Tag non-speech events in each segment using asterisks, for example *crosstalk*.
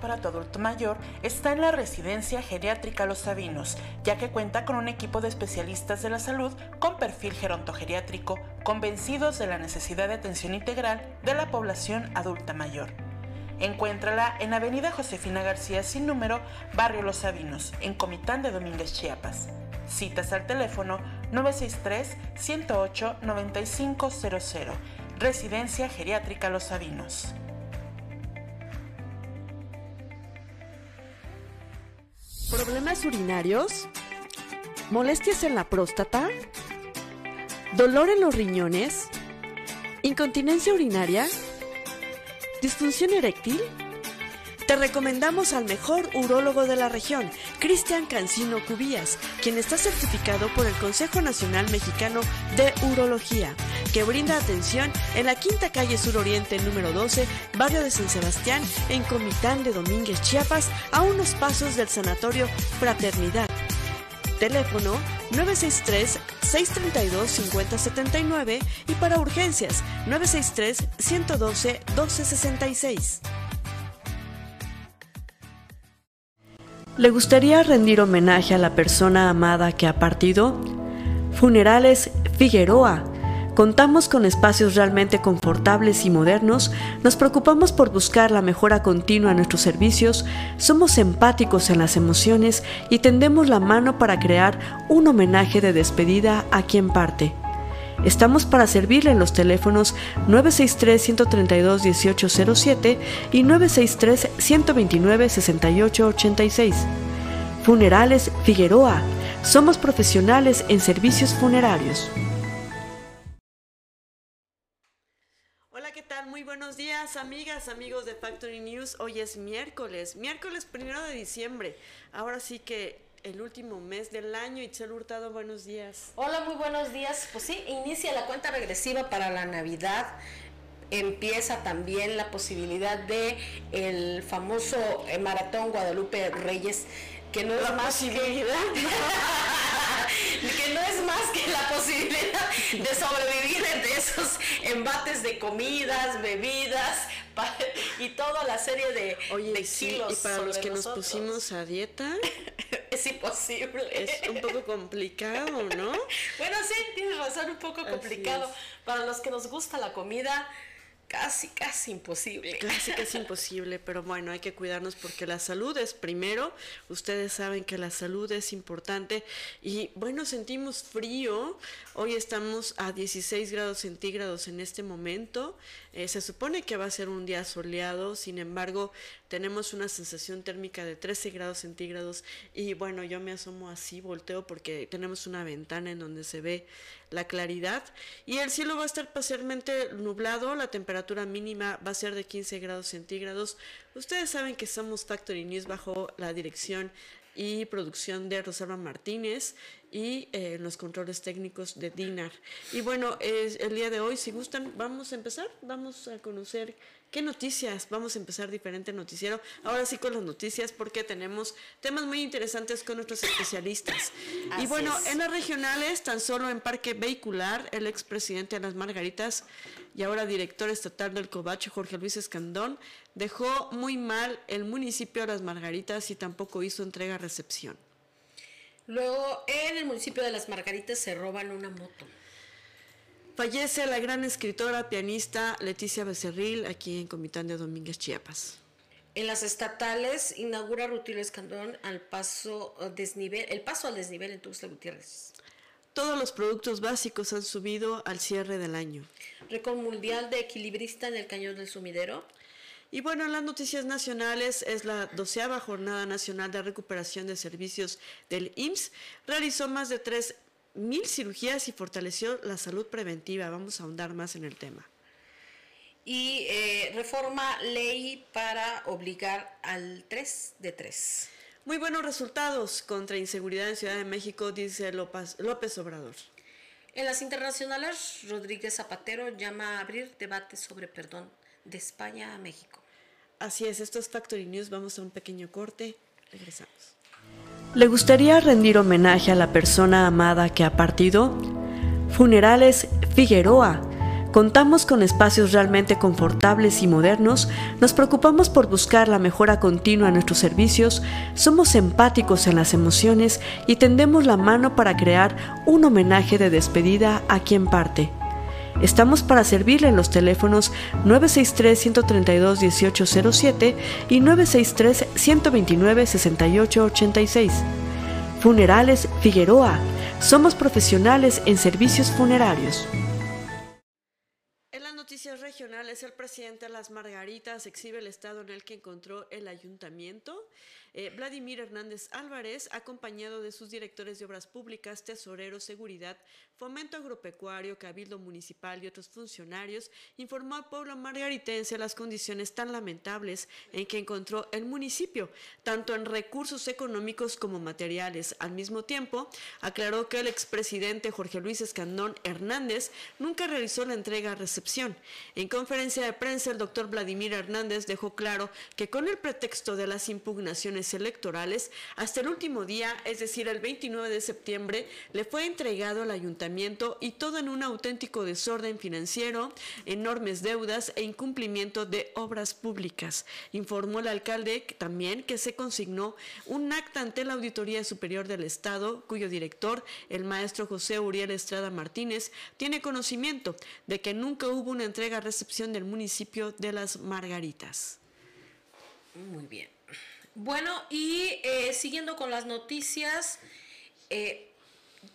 Para tu adulto mayor está en la residencia geriátrica Los Sabinos, ya que cuenta con un equipo de especialistas de la salud con perfil gerontogeriátrico, convencidos de la necesidad de atención integral de la población adulta mayor. Encuéntrala en Avenida Josefina García sin número, Barrio Los Sabinos, en Comitán de Domínguez, Chiapas. Citas al teléfono 963-108-9500. Residencia Geriátrica Los Sabinos. ¿Problemas urinarios? ¿Molestias en la próstata? ¿Dolor en los riñones? ¿Incontinencia urinaria? ¿Disfunción eréctil? Te recomendamos al mejor urólogo de la región, Cristian Cancino Cubías, quien está certificado por el Consejo Nacional Mexicano de Urología, que brinda atención en la Quinta Calle Sur Oriente número 12, barrio de San Sebastián, en Comitán de Domínguez, Chiapas, a unos pasos del Sanatorio Fraternidad. Teléfono 963-632-5079 y para urgencias 963-112-1266. ¿Le gustaría rendir homenaje a la persona amada que ha partido? Funerales Figueroa. Contamos con espacios realmente confortables y modernos, nos preocupamos por buscar la mejora continua en nuestros servicios, somos empáticos en las emociones y tendemos la mano para crear un homenaje de despedida a quien parte. Estamos para servirle en los teléfonos 963-132-1807 y 963-129-6886. Funerales Figueroa. Somos profesionales en servicios funerarios. Muy buenos días, amigas, amigos de Factory News. Hoy es miércoles, miércoles primero de diciembre. Ahora sí que el último mes del año. Itzel Hurtado, buenos días. Hola, muy buenos días. Pues sí, inicia la cuenta regresiva para la Navidad. Empieza también la posibilidad de el famoso eh, maratón Guadalupe Reyes, que no es más posibilidad. *laughs* que no es más que la posibilidad de sobrevivir de esos embates de comidas, bebidas y toda la serie de, Oye, sí, y para los que nos pusimos a dieta *laughs* es imposible. Es un poco complicado, ¿no? *laughs* bueno, sí, tienes razón, un poco complicado. Para los que nos gusta la comida, casi, casi imposible. Casi, casi *laughs* imposible, pero bueno, hay que cuidarnos porque la salud es primero. Ustedes saben que la salud es importante y bueno, sentimos frío. Hoy estamos a 16 grados centígrados en este momento. Eh, se supone que va a ser un día soleado, sin embargo, tenemos una sensación térmica de 13 grados centígrados y bueno, yo me asomo así, volteo porque tenemos una ventana en donde se ve la claridad y el cielo va a estar parcialmente nublado, la temperatura mínima va a ser de 15 grados centígrados. Ustedes saben que somos Factory News bajo la dirección y producción de Rosalba Martínez y eh, los controles técnicos de Dinar. Y bueno, es el día de hoy, si gustan, vamos a empezar, vamos a conocer qué noticias, vamos a empezar diferente noticiero, ahora sí con las noticias porque tenemos temas muy interesantes con nuestros especialistas. y bueno, en las regionales, tan solo en Parque Vehicular, el expresidente de las Margaritas y ahora director estatal del Cobacho, Jorge Luis Escandón, dejó muy mal el municipio de Las Margaritas y tampoco hizo entrega-recepción. Luego, en el municipio de Las Margaritas se roban una moto. Fallece la gran escritora, pianista Leticia Becerril, aquí en Comitán de Domínguez, Chiapas. En las estatales inaugura Rutilio Escandón al paso desnivel, el paso al desnivel en Tuxtla Gutiérrez. Todos los productos básicos han subido al cierre del año. Récord mundial de equilibrista en el cañón del sumidero. Y bueno, en las noticias nacionales es la doceava Jornada Nacional de Recuperación de Servicios del IMSS. Realizó más de 3.000 cirugías y fortaleció la salud preventiva. Vamos a ahondar más en el tema. Y eh, reforma ley para obligar al 3 de 3. Muy buenos resultados contra inseguridad en Ciudad de México, dice López, López Obrador. En las internacionales, Rodríguez Zapatero llama a abrir debate sobre perdón de España a México. Así es, esto es Factory News. Vamos a un pequeño corte. Regresamos. ¿Le gustaría rendir homenaje a la persona amada que ha partido? Funerales Figueroa Contamos con espacios realmente confortables y modernos, nos preocupamos por buscar la mejora continua en nuestros servicios, somos empáticos en las emociones y tendemos la mano para crear un homenaje de despedida a quien parte. Estamos para servirle en los teléfonos 963-132-1807 y 963-129-6886. Funerales Figueroa. Somos profesionales en servicios funerarios noticias regionales, el presidente de las Margaritas exhibe el estado en el que encontró el ayuntamiento. Eh, Vladimir Hernández Álvarez, acompañado de sus directores de obras públicas, tesorero, seguridad, fomento agropecuario, cabildo municipal y otros funcionarios, informó al pueblo margaritense las condiciones tan lamentables en que encontró el municipio, tanto en recursos económicos como materiales. Al mismo tiempo, aclaró que el expresidente Jorge Luis Escandón Hernández nunca realizó la entrega-recepción en conferencia de prensa, el doctor Vladimir Hernández dejó claro que con el pretexto de las impugnaciones electorales, hasta el último día, es decir, el 29 de septiembre, le fue entregado al ayuntamiento y todo en un auténtico desorden financiero, enormes deudas e incumplimiento de obras públicas. Informó el alcalde también que se consignó un acta ante la Auditoría Superior del Estado, cuyo director, el maestro José Uriel Estrada Martínez, tiene conocimiento de que nunca hubo una entrega-recepción del municipio de Las Margaritas. Muy bien. Bueno, y eh, siguiendo con las noticias, eh,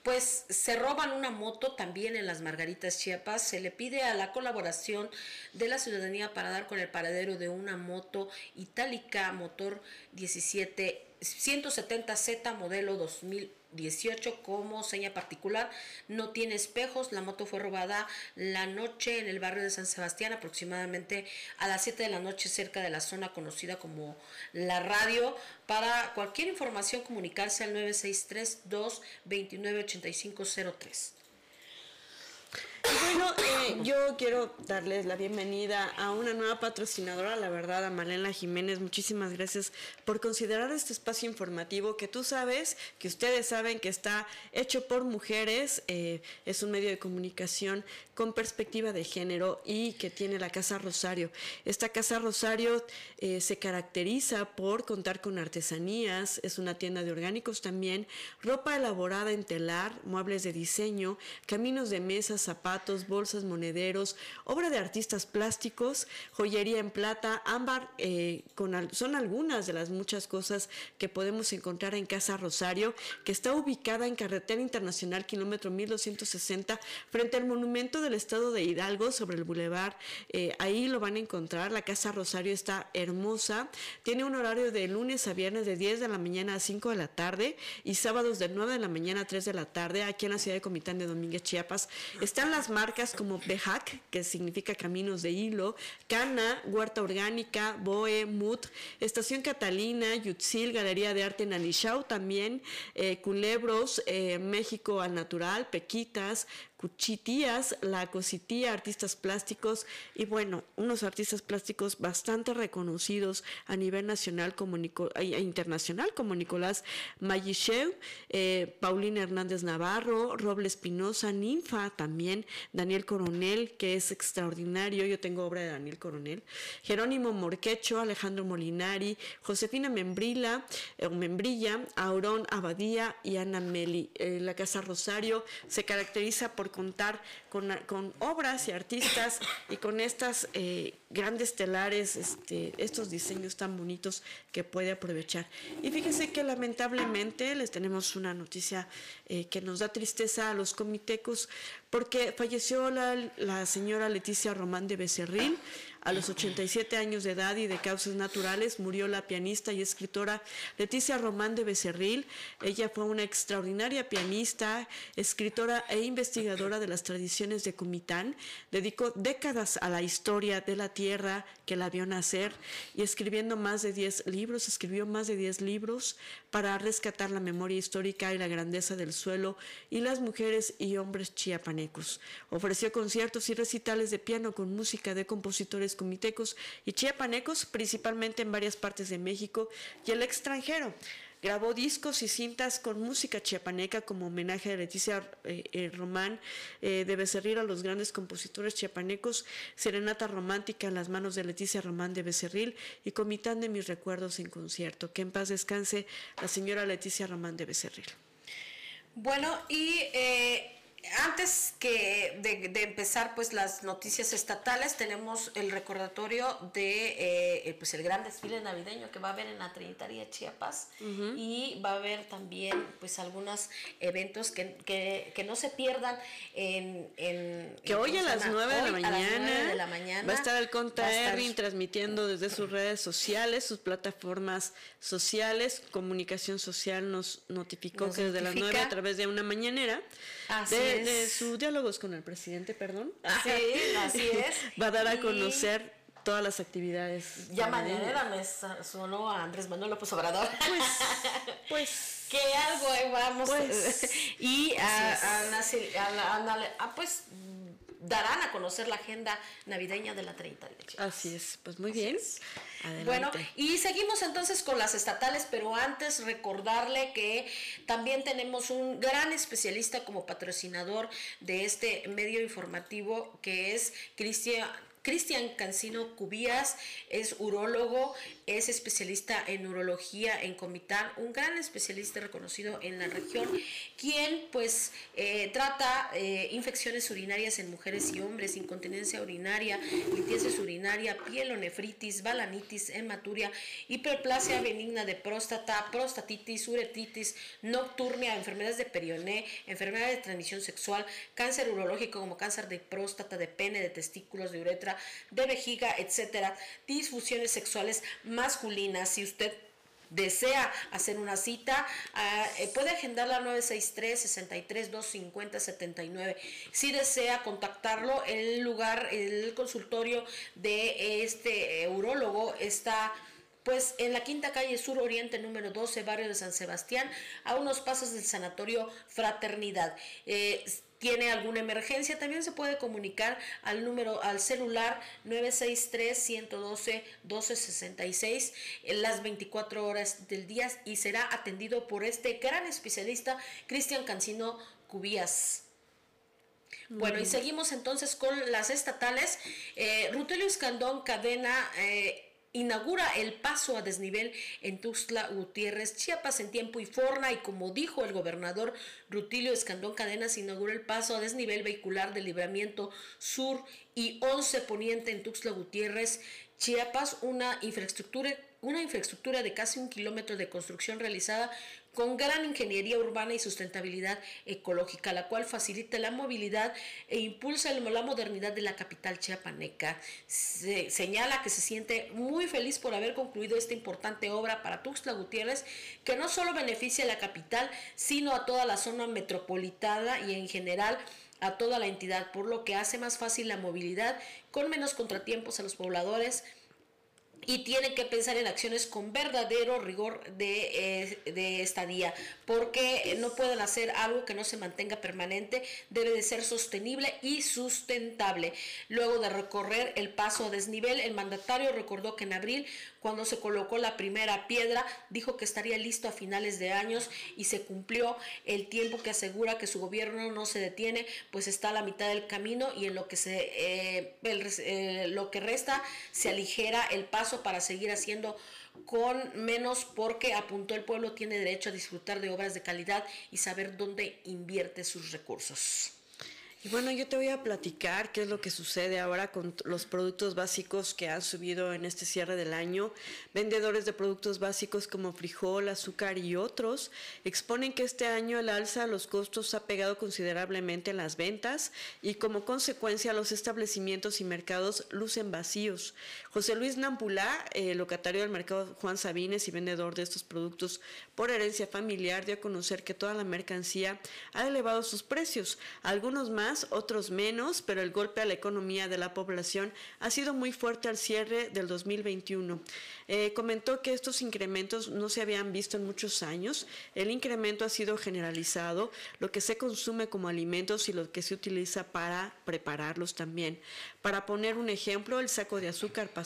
pues se roban una moto también en las Margaritas Chiapas. Se le pide a la colaboración de la ciudadanía para dar con el paradero de una moto itálica motor 17 170Z modelo 2000 18 como seña particular. No tiene espejos. La moto fue robada la noche en el barrio de San Sebastián, aproximadamente a las 7 de la noche, cerca de la zona conocida como La Radio. Para cualquier información, comunicarse al 963 229 8503. Bueno, eh, yo quiero darles la bienvenida a una nueva patrocinadora, la verdad, a Malena Jiménez. Muchísimas gracias por considerar este espacio informativo que tú sabes, que ustedes saben que está hecho por mujeres. Eh, es un medio de comunicación con perspectiva de género y que tiene la Casa Rosario. Esta Casa Rosario eh, se caracteriza por contar con artesanías, es una tienda de orgánicos también, ropa elaborada en telar, muebles de diseño, caminos de mesas, zapatos, bolsas, monederos, obra de artistas plásticos, joyería en plata, ámbar, eh, con, son algunas de las muchas cosas que podemos encontrar en Casa Rosario, que está ubicada en Carretera Internacional, kilómetro 1260, frente al monumento del estado de Hidalgo, sobre el bulevar. Eh, ahí lo van a encontrar. La Casa Rosario está hermosa. Tiene un horario de lunes a viernes de 10 de la mañana a 5 de la tarde y sábados de 9 de la mañana a 3 de la tarde, aquí en la ciudad de Comitán de Domínguez, Chiapas. Están marcas como Bejac, que significa Caminos de Hilo, Cana, Huerta Orgánica, Boe, Mut, Estación Catalina, Yutzil, Galería de Arte Nanishau también, eh, Culebros, eh, México al Natural, Pequitas, Cuchitías, La Cositía, artistas plásticos y bueno, unos artistas plásticos bastante reconocidos a nivel nacional como e internacional como Nicolás Mayichev, eh, Paulina Hernández Navarro, Roble Espinosa, Ninfa también, Daniel Coronel, que es extraordinario, yo tengo obra de Daniel Coronel, Jerónimo Morquecho, Alejandro Molinari, Josefina Membrila, eh, Membrilla, Aurón Abadía y Ana Meli. Eh, la Casa Rosario se caracteriza por contar con, obras y artistas *coughs* y con estas eh, grandes telares, este, estos diseños tan bonitos que puede aprovechar. Y fíjense que lamentablemente les tenemos una noticia eh, que nos da tristeza a los comitecos porque falleció la señora Leticia Román de Becerril a los 87 años de edad y de causas naturales murió la pianista y escritora Leticia Román de Becerril. Ella fue una extraordinaria pianista, escritora e investigadora de las tradiciones de Comitán. Dedicó décadas a la historia de la tierra que la vio nacer y escribiendo más de 10 libros, escribió más de 10 libros para rescatar la memoria histórica y la grandeza del suelo y las mujeres y hombres chiapanecos. Ofreció conciertos y recitales de piano con música de compositores comitecos y chiapanecos, principalmente en varias partes de México y el extranjero. Grabó discos y cintas con música chiapaneca como homenaje a Leticia eh, eh, Román. Eh, debe servir a los grandes compositores chiapanecos, Serenata Romántica en las manos de Leticia Román de Becerril y Comitán de mis recuerdos en concierto. Que en paz descanse la señora Leticia Román de Becerril. Bueno, y antes que de, empezar pues las noticias estatales tenemos el recordatorio de eh, pues el gran desfile navideño que va a haber en la Trinitaria Chiapas. Y va a haber también pues algunos eventos que, que, no se pierdan en, que hoy a las 9 de, la mañana, va a estar el Conta Erwin transmitiendo desde sus redes sociales sus plataformas sociales. Comunicación social nos notificó que desde las 9 a través de una mañanera de, sus diálogos con el presidente, perdón. *laughs* Sí, así *laughs* es. Va a dar a conocer todas las actividades. Ya mañana no es solo a Andrés Manuel López Obrador. Pues, *laughs* pues que algo ahí vamos. Pues, y a, a, pues darán a conocer la agenda navideña de la 30 de Así es, pues muy bien. Bueno, y seguimos entonces con las estatales, pero antes recordarle que también tenemos un gran especialista como patrocinador de este medio informativo que es Cristian Cristian Cancino Cubías es urólogo, es especialista en urología en Comitán, un gran especialista reconocido en la región, quien pues eh, trata eh, infecciones urinarias en mujeres y hombres, incontinencia urinaria, litiasis urinaria, pielonefritis, balanitis, hematuria, hiperplasia benigna de próstata, prostatitis, uretitis, nocturnia, enfermedades de perioné, enfermedades de transmisión sexual, cáncer urológico como cáncer de próstata, de pene, de testículos, de uretra, de vejiga, etcétera, disfunciones sexuales masculinas. Si usted desea hacer una cita, ah, eh, puede agendarla 963-63-250-79. Si desea contactarlo, el lugar, el consultorio de este eh, urólogo está pues en la quinta calle sur oriente número 12, barrio de San Sebastián, a unos pasos del sanatorio Fraternidad. Eh, tiene alguna emergencia, también se puede comunicar al número, al celular 963-112-1266 en las 24 horas del día y será atendido por este gran especialista, Cristian Cancino Cubías. Bueno, y seguimos entonces con las estatales. Eh, Rutelio Escandón, cadena eh, inaugura el paso a desnivel en Tuxtla Gutiérrez, Chiapas en tiempo y forma. Y como dijo el gobernador Rutilio Escandón Cadenas, inaugura el paso a desnivel vehicular de libramiento sur y 11 poniente en Tuxtla Gutiérrez, Chiapas, una infraestructura una infraestructura de casi un kilómetro de construcción realizada con gran ingeniería urbana y sustentabilidad ecológica, la cual facilita la movilidad e impulsa la modernidad de la capital chiapaneca. Se señala que se siente muy feliz por haber concluido esta importante obra para Tuxtla Gutiérrez, que no solo beneficia a la capital, sino a toda la zona metropolitana y en general a toda la entidad, por lo que hace más fácil la movilidad con menos contratiempos a los pobladores y tiene que pensar en acciones con verdadero rigor de, eh, de, estadía, porque no pueden hacer algo que no se mantenga permanente, debe de ser sostenible y sustentable. Luego de recorrer el paso a desnivel, el mandatario recordó que en abril cuando se colocó la primera piedra, dijo que estaría listo a finales de años y se cumplió el tiempo que asegura que su gobierno no se detiene, pues está a la mitad del camino y en lo que, se, eh, eh, lo que resta se aligera el paso para seguir haciendo con menos porque apuntó el pueblo tiene derecho a disfrutar de obras de calidad y saber dónde invierte sus recursos. Y bueno, yo te voy a platicar qué es lo que sucede ahora con los productos básicos que han subido en este cierre del año. Vendedores de productos básicos como frijol, azúcar y otros exponen que este año el alza de los costos ha pegado considerablemente en las ventas y como consecuencia los establecimientos y mercados lucen vacíos. José Luis Nampulá, locatario del mercado Juan Sabines y vendedor de estos productos por herencia familiar, dio a conocer que toda la mercancía ha elevado sus precios, algunos más otros menos, pero el golpe a la economía de la población ha sido muy fuerte al cierre del 2021. Eh, comentó que estos incrementos no se habían visto en muchos años. El incremento ha sido generalizado, lo que se consume como alimentos y lo que se utiliza para prepararlos también. Para poner un ejemplo, el saco de azúcar pasó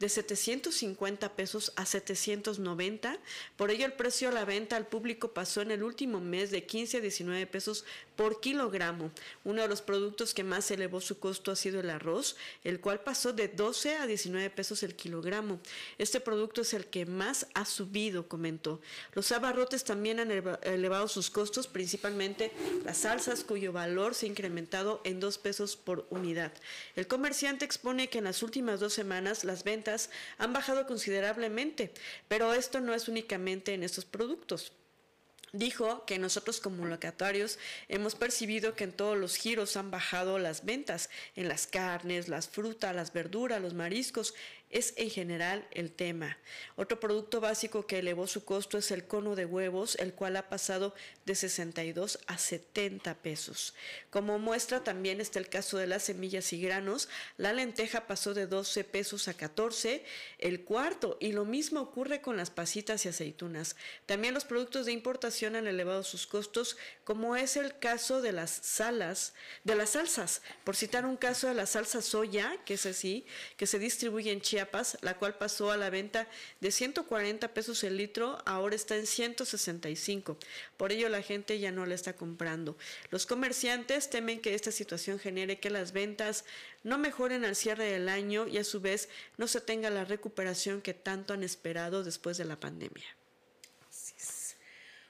de 750 pesos a 790. Por ello, el precio a la venta al público pasó en el último mes de 15 a 19 pesos por kilogramo. Uno de los productos que más elevó su costo ha sido el arroz, el cual pasó de 12 a 19 pesos el kilogramo. Este producto es el que más ha subido, comentó. Los abarrotes también han elevado sus costos, principalmente las salsas, cuyo valor se ha incrementado en 2 pesos por unidad. El comerciante expone que en las últimas dos semanas las ventas han bajado considerablemente, pero esto no es únicamente en estos productos. Dijo que nosotros como locatarios hemos percibido que en todos los giros han bajado las ventas, en las carnes, las frutas, las verduras, los mariscos, es en general el tema. Otro producto básico que elevó su costo es el cono de huevos, el cual ha pasado de 62 a 70 pesos. Como muestra también está el caso de las semillas y granos, la lenteja pasó de 12 pesos a 14, el cuarto, y lo mismo ocurre con las pasitas y aceitunas. También los productos de importación han elevado sus costos, como es el caso de las salas, de las salsas, por citar un caso de la salsa soya, que es así, que se distribuye en Chiapas la cual pasó a la venta de 140 pesos el litro, ahora está en 165. Por ello la gente ya no la está comprando. Los comerciantes temen que esta situación genere que las ventas no mejoren al cierre del año y a su vez no se tenga la recuperación que tanto han esperado después de la pandemia.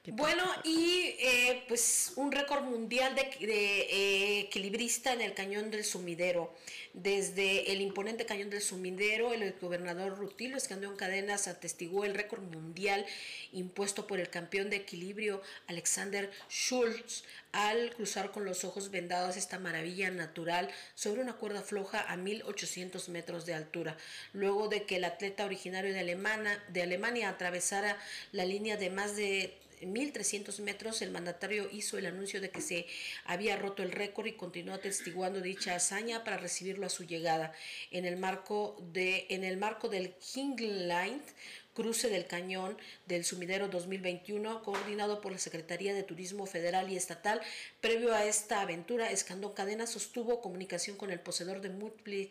Bueno, y eh, pues un récord mundial de, eh, equilibrista en el cañón del sumidero. Desde el imponente cañón del sumidero, el gobernador Rutilio Escandón Cadenas atestiguó el récord mundial impuesto por el campeón de equilibrio Alexander Schultz al cruzar con los ojos vendados esta maravilla natural sobre una cuerda floja a 1800 metros de altura, luego de que el atleta originario de, Alemania, de Alemania atravesara la línea de más de 1.300 metros, el mandatario hizo el anuncio de que se había roto el récord y continuó atestiguando dicha hazaña para recibirlo a su llegada. En el marco, de, en el marco del King Line, cruce del cañón del sumidero 2021, coordinado por la Secretaría de Turismo Federal y Estatal. Previo a esta aventura, Escandón Cadena sostuvo comunicación con el poseedor de múltiples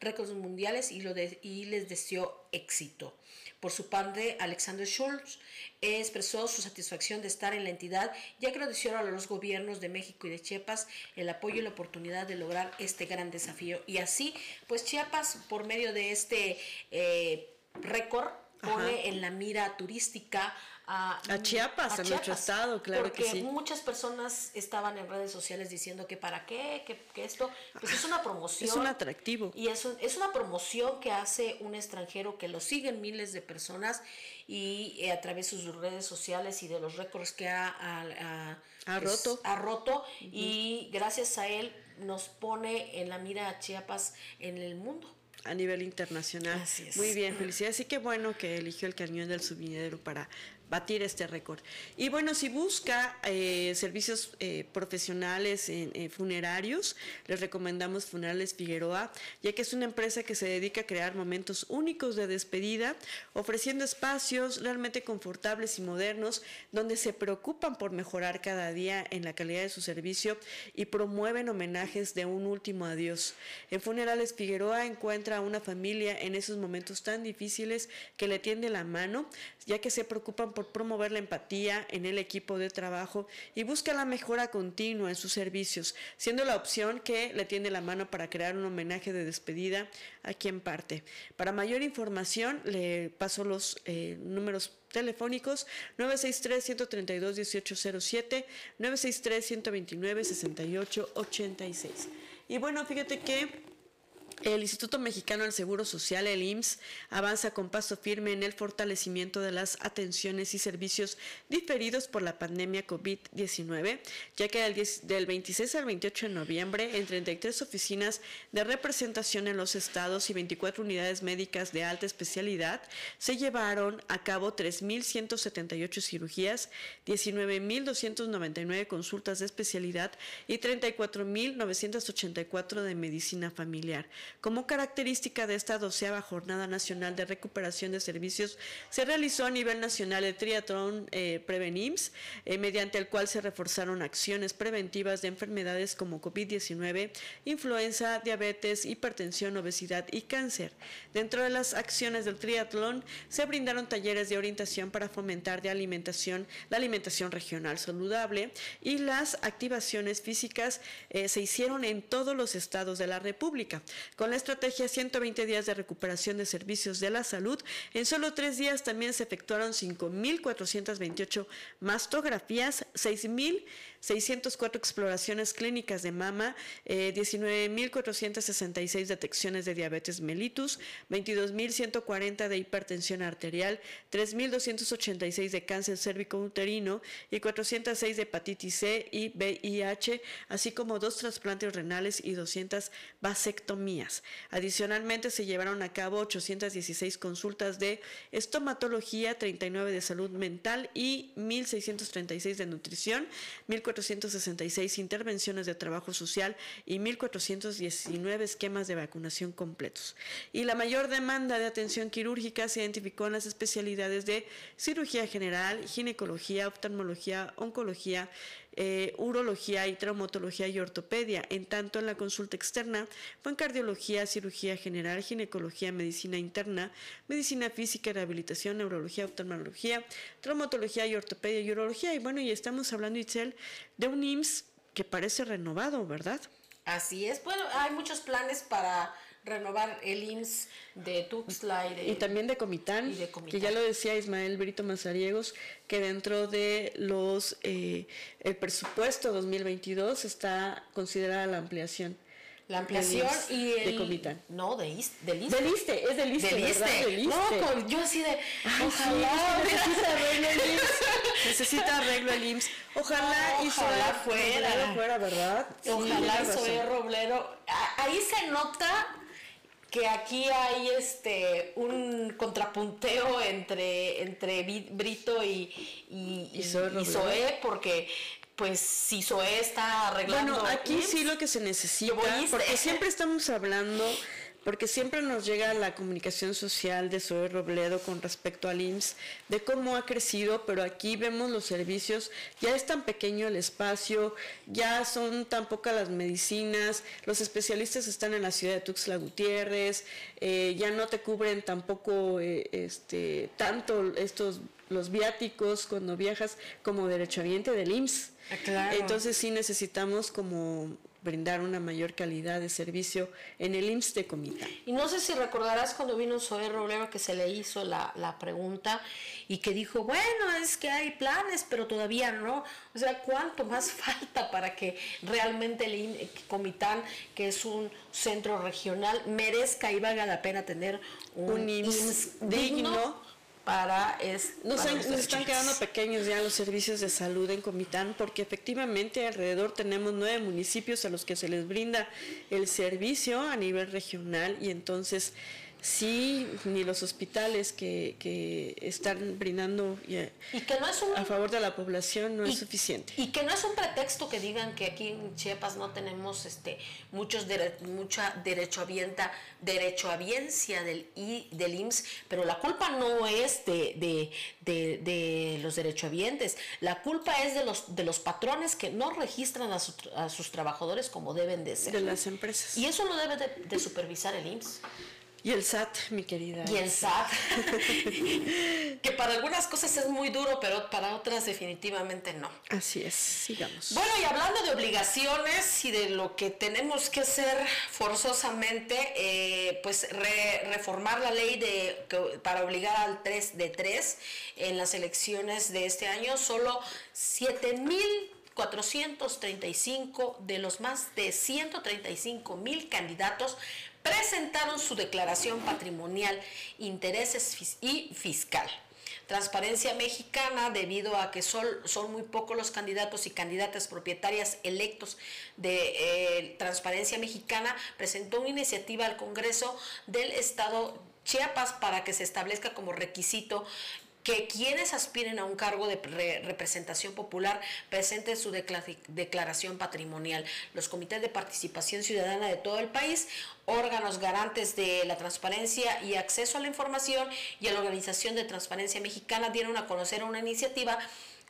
récords mundiales y, lo y les deseó éxito. Por su parte, Alexander Schultz expresó su satisfacción de estar en la entidad y agradeció a los gobiernos de México y de Chiapas el apoyo y la oportunidad de lograr este gran desafío. Y así, pues Chiapas, por medio de este eh, récord, pone en la mira turística a, Chiapas, a, nuestro estado, claro que sí. muchas personas estaban en redes sociales diciendo que para qué, que, esto, pues es una promoción. Es un atractivo. Y es, es una promoción que hace un extranjero que lo siguen miles de personas y eh, a través de sus redes sociales y de los récords que ha, roto, ha roto y gracias a él nos pone en la mira a Chiapas en el mundo a nivel internacional. Así es. Muy bien, felicidades. Así que bueno que eligió el cañón del subinidero para batir este récord. Y bueno, si busca eh, servicios eh, profesionales en, funerarios, les recomendamos Funerales Figueroa, ya que es una empresa que se dedica a crear momentos únicos de despedida, ofreciendo espacios realmente confortables y modernos, donde se preocupan por mejorar cada día en la calidad de su servicio y promueven homenajes de un último adiós. En Funerales Figueroa encuentra a una familia en esos momentos tan difíciles que le tiende la mano, ya que se preocupan por promover la empatía en el equipo de trabajo y busca la mejora continua en sus servicios, siendo la opción que le tiende la mano para crear un homenaje de despedida a quien parte. Para mayor información, le paso los eh, números telefónicos 963-132-1807, 963-129-6886. Y bueno, fíjate que el Instituto Mexicano del Seguro Social, el IMSS, avanza con paso firme en el fortalecimiento de las atenciones y servicios diferidos por la pandemia COVID-19, ya que del, 26 al 28 de noviembre, en 33 oficinas de representación en los estados y 24 unidades médicas de alta especialidad, se llevaron a cabo 3.178 cirugías, 19.299 consultas de especialidad y 34.984 de medicina familiar. Como característica de esta doceava Jornada Nacional de Recuperación de Servicios, se realizó a nivel nacional el triatlón eh, Prevenims, eh, mediante el cual se reforzaron acciones preventivas de enfermedades como COVID-19, influenza, diabetes, hipertensión, obesidad y cáncer. Dentro de las acciones del triatlón se brindaron talleres de orientación para fomentar de alimentación, la alimentación regional saludable y las activaciones físicas eh, se hicieron en todos los estados de la República. Con la estrategia 120 días de recuperación de servicios de la salud, en solo tres días también se efectuaron 5.428 mastografías, 6.000 604 exploraciones clínicas de mama, 19.466 eh, detecciones de diabetes mellitus, 22.140 de hipertensión arterial, 3.286 de cáncer cérvico-uterino y 406 de hepatitis C y VIH, así como dos trasplantes renales y 200 vasectomías. Adicionalmente, se llevaron a cabo 816 consultas de estomatología, 39 de salud mental y 1.636 de nutrición, 1.466 intervenciones de trabajo social y 1.419 esquemas de vacunación completos. Y la mayor demanda de atención quirúrgica se identificó en las especialidades de cirugía general, ginecología, oftalmología, oncología, eh, urología y traumatología y ortopedia. En tanto, en la consulta externa fue en cardiología, cirugía general, ginecología, medicina interna, medicina física, rehabilitación, neurología, oftalmología, traumatología y ortopedia y urología. Y bueno, y estamos hablando, Itzel, de un IMSS que parece renovado, ¿verdad? Así es. Bueno, hay muchos planes para renovar el IMSS de Tuxtla y, de, y también de Comitán, que ya lo decía Ismael Brito Mazariegos, que dentro de los eh, el presupuesto 2022 está considerada la ampliación. La ampliación y el... De Comitán. No, de Iste. De Liste. De Liste, es de Liste, de Liste. No, yo así de... ojalá... *laughs* necesita arreglo el IMSS. necesita arreglo el IMSS. Ojalá, y ojalá fuera. fuera, ¿verdad? Ojalá sí, Zoe Roblero. Ahí se nota que aquí hay este un contrapunteo entre, entre Brito y, y, y, porque pues si Zoe está arreglando. Bueno, aquí sí lo que se necesita, porque siempre *laughs* estamos hablando porque siempre nos llega la comunicación social de Zoe Robledo con respecto al IMSS, de cómo ha crecido, pero aquí vemos los servicios, ya es tan pequeño el espacio, ya son tan pocas las medicinas, los especialistas están en la ciudad de Tuxtla Gutiérrez, eh, ya no te cubren tampoco eh, este, tanto estos los viáticos cuando viajas como derechohabiente del IMSS. Ah, Entonces sí necesitamos como brindar una mayor calidad de servicio en el IMSS de Comitán. Y no sé si recordarás cuando vino Zoe Roblero que se le hizo la, la, pregunta y que dijo, bueno, es que hay planes, pero todavía no. O sea, ¿cuánto más *laughs* falta para que realmente el Comitán, que es un centro regional, merezca y valga la pena tener un, IMSS, digno para es nos, están quedando pequeños ya los servicios de salud en Comitán porque efectivamente alrededor tenemos nueve municipios a los que se les brinda el servicio a nivel regional y entonces sí, ni los hospitales que, que están brindando y que no es a favor de la población no es suficiente. Y que no es un pretexto que digan que aquí en Chiapas no tenemos este muchos mucha derechohabienta, derechohabiencia del, I, del IMSS, pero la culpa no es de, de, de, de, los derechohabientes, la culpa es de los, de los patrones que no registran a, a sus trabajadores como deben de ser. De las empresas. Y eso lo debe de, supervisar el IMSS. Y el SAT, mi querida. Y el SAT, *laughs* que para algunas cosas es muy duro, pero para otras definitivamente no. Así es, sigamos. Bueno, y hablando de obligaciones y de lo que tenemos que hacer forzosamente, eh, pues reformar la ley de para obligar al 3 de 3 en las elecciones de este año, solo 7 mil 435 de los más de 135 mil candidatos presentaron su declaración patrimonial, intereses y fiscal. Transparencia Mexicana, debido a que son, son, muy pocos los candidatos y candidatas propietarias electos de eh, Transparencia Mexicana, presentó una iniciativa al Congreso del Estado Chiapas para que se establezca como requisito que quienes aspiren a un cargo de representación popular presenten su declaración patrimonial. Los comités de participación ciudadana de todo el país, órganos garantes de la transparencia y acceso a la información y la Organización de Transparencia Mexicana dieron a conocer una iniciativa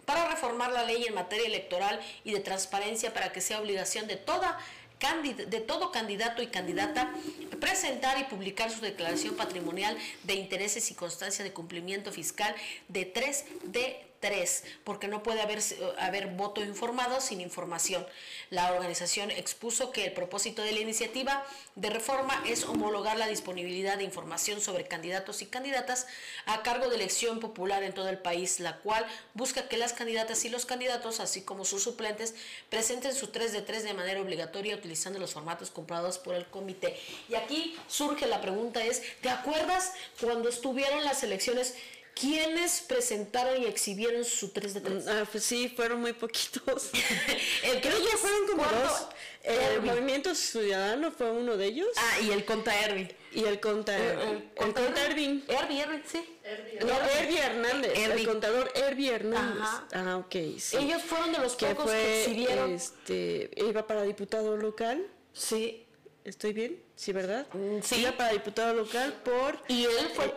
para reformar la ley en materia electoral y de transparencia para que sea obligación de toda de todo candidato y candidata presentar y publicar su declaración patrimonial de intereses y constancia de cumplimiento fiscal de 3 de tres, porque no puede haber, haber voto informado sin información. La organización expuso que el propósito de la iniciativa de reforma es homologar la disponibilidad de información sobre candidatos y candidatas a cargo de elección popular en todo el país, la cual busca que las candidatas y los candidatos, así como sus suplentes, presenten su 3 de 3 de manera obligatoria utilizando los formatos comprados por el comité. Y aquí surge la pregunta es, ¿te acuerdas cuando estuvieron las elecciones? ¿Quiénes presentaron y exhibieron su 3 de 3? Ah, pues sí, fueron muy poquitos. *laughs* el Creo que fueron como dos. El Movimiento Ciudadano fue uno de ellos. Ah, y el Conta Erwin. Y el Conta Erwin. el, Conta Erwin. Erwin, Erwin, sí. No, Erwin Hernández. El contador Erwin Hernández. Ah, ok, sí. Ellos fueron de los que pocos que exhibieron. Este, iba para diputado local. Sí. ¿Estoy bien? Sí, ¿verdad? Mm, sí. Iba para diputado local por y él fue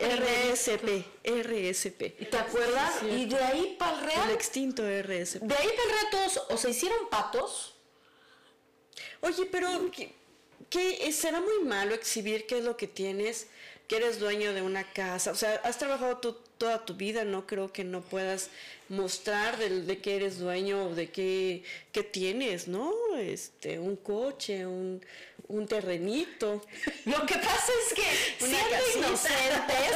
RSP, RSP. ¿Te acuerdas? y de ahí para el real. El extinto RSP. De ahí para el real todos o se hicieron patos. Oye, pero ¿qué, será muy malo exhibir qué es lo que tienes, que eres dueño de una casa? O sea, has trabajado toda tu vida, no creo que no puedas mostrar de, de qué eres dueño o de qué, qué tienes, ¿no? Este, un coche, un un terrenito. Lo que pasa es que siendo inocentes,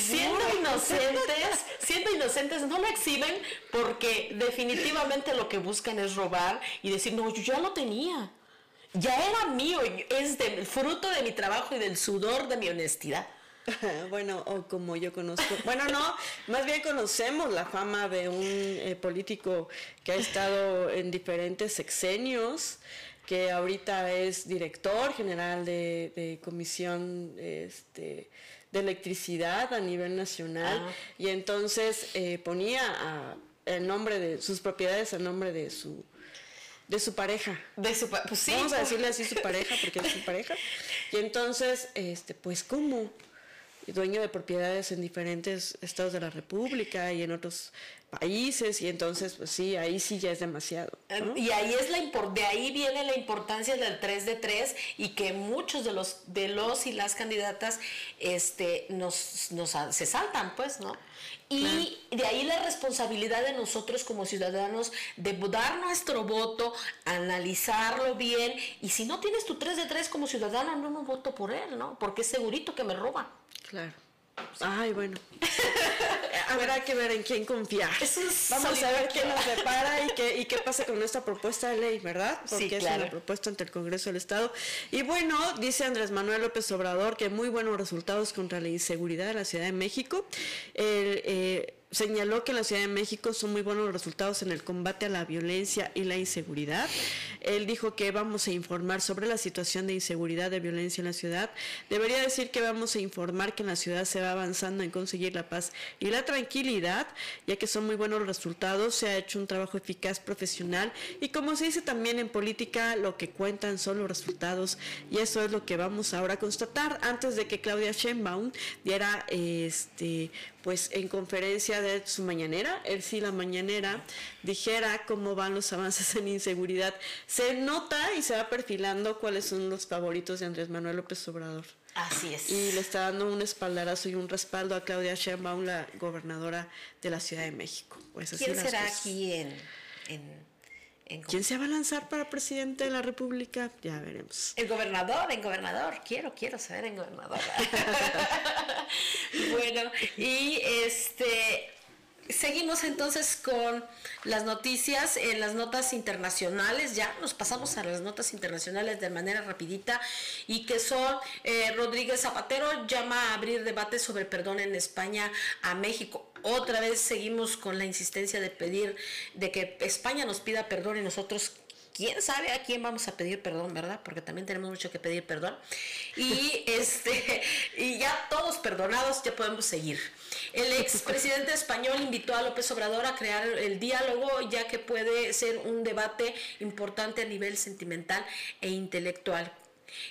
siendo inocentes, siendo inocentes, no lo exhiben porque definitivamente lo que buscan es robar y decir, no, yo ya lo tenía. Ya era mío, es del fruto de mi trabajo y del sudor de mi honestidad. *laughs* bueno, o como yo conozco. Bueno, no, más bien conocemos la fama de un eh, político que ha estado en diferentes sexenios, que ahorita es director general de, comisión este, de electricidad a nivel nacional, ah. y entonces eh, ponía el nombre de sus propiedades a nombre de su de su pareja. De su pues sí, Vamos a decirle así su pareja porque es su pareja. *laughs* Y entonces, este, pues, ¿cómo? Dueño de propiedades en diferentes estados de la República y en otros países y entonces pues sí, ahí sí ya es demasiado. Y ahí es la de ahí viene la importancia del 3 de 3 y que muchos de los de los y las candidatas este nos, nos se saltan, pues, ¿no? Y de ahí la responsabilidad de nosotros como ciudadanos de dar nuestro voto, analizarlo bien y si no tienes tu 3 de 3 como ciudadano, no me voto por él, ¿no? Porque es segurito que me roba. Claro. Ay, bueno. *laughs* Habrá que ver en quién confiar. Vamos a ver qué nos depara y qué, y qué pasa con nuestra propuesta de ley, ¿verdad? Porque es una propuesta ante el Congreso del Estado. Y bueno, dice Andrés Manuel López Obrador que muy buenos resultados contra la inseguridad de la Ciudad de México. El, eh, señaló que en la Ciudad de México son muy buenos los resultados en el combate a la violencia y la inseguridad. Él dijo que vamos a informar sobre la situación de inseguridad, de violencia en la ciudad. Debería decir que vamos a informar que en la ciudad se va avanzando en conseguir la paz y la tranquilidad, ya que son muy buenos los resultados, se ha hecho un trabajo eficaz, profesional y como se dice también en política, lo que cuentan son los resultados y eso es lo que vamos ahora a constatar antes de que Claudia Sheinbaum diera este pues en conferencia de su mañanera, él sí la mañanera, dijera cómo van los avances en inseguridad. Se nota y se va perfilando cuáles son los favoritos de Andrés Manuel López Obrador. Así es. Y le está dando un espaldarazo y un respaldo a Claudia Sheinbaum, la gobernadora de la Ciudad de México. Pues ¿Quién será aquí en ¿Quién se va a lanzar para presidente de la República? Ya veremos. El gobernador, el gobernador. Quiero, quiero saber el gobernador. *laughs* *laughs* bueno, y este Seguimos entonces con las noticias, en las notas internacionales, ya nos pasamos a las notas internacionales de manera rapidita y que son eh, Rodríguez Zapatero llama a abrir debate sobre perdón en España a México. Otra vez seguimos con la insistencia de pedir, de que España nos pida perdón y nosotros quién sabe a quién vamos a pedir perdón, ¿verdad? Porque también tenemos mucho que pedir perdón. Y *laughs* este y ya todos perdonados, ya podemos seguir. El expresidente español invitó a López Obrador a crear el diálogo, ya que puede ser un debate importante a nivel sentimental e intelectual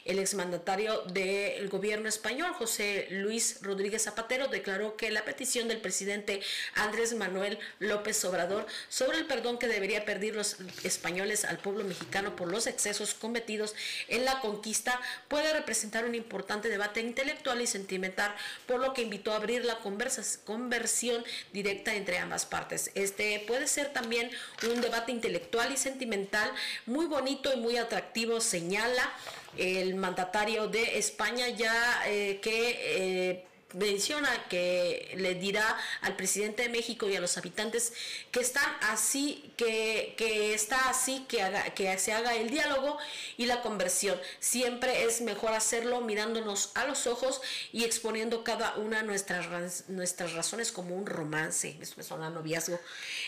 el exmandatario del gobierno español, José Luis Rodríguez Zapatero, declaró que la petición del presidente Andrés Manuel López Obrador sobre el perdón que debería pedir los españoles al pueblo mexicano por los excesos cometidos en la conquista puede representar un importante debate intelectual y sentimental, por lo que invitó a abrir la conversión directa entre ambas partes. Este puede ser también un debate intelectual y sentimental muy bonito y muy atractivo, señala el mandatario de España ya eh, que eh, menciona que le dirá al presidente de México y a los habitantes que están así, que, que está así, que, haga, que se haga el diálogo y la conversión. Siempre es mejor hacerlo mirándonos a los ojos y exponiendo cada una nuestras, nuestras razones como un romance. Eso me suena noviazgo.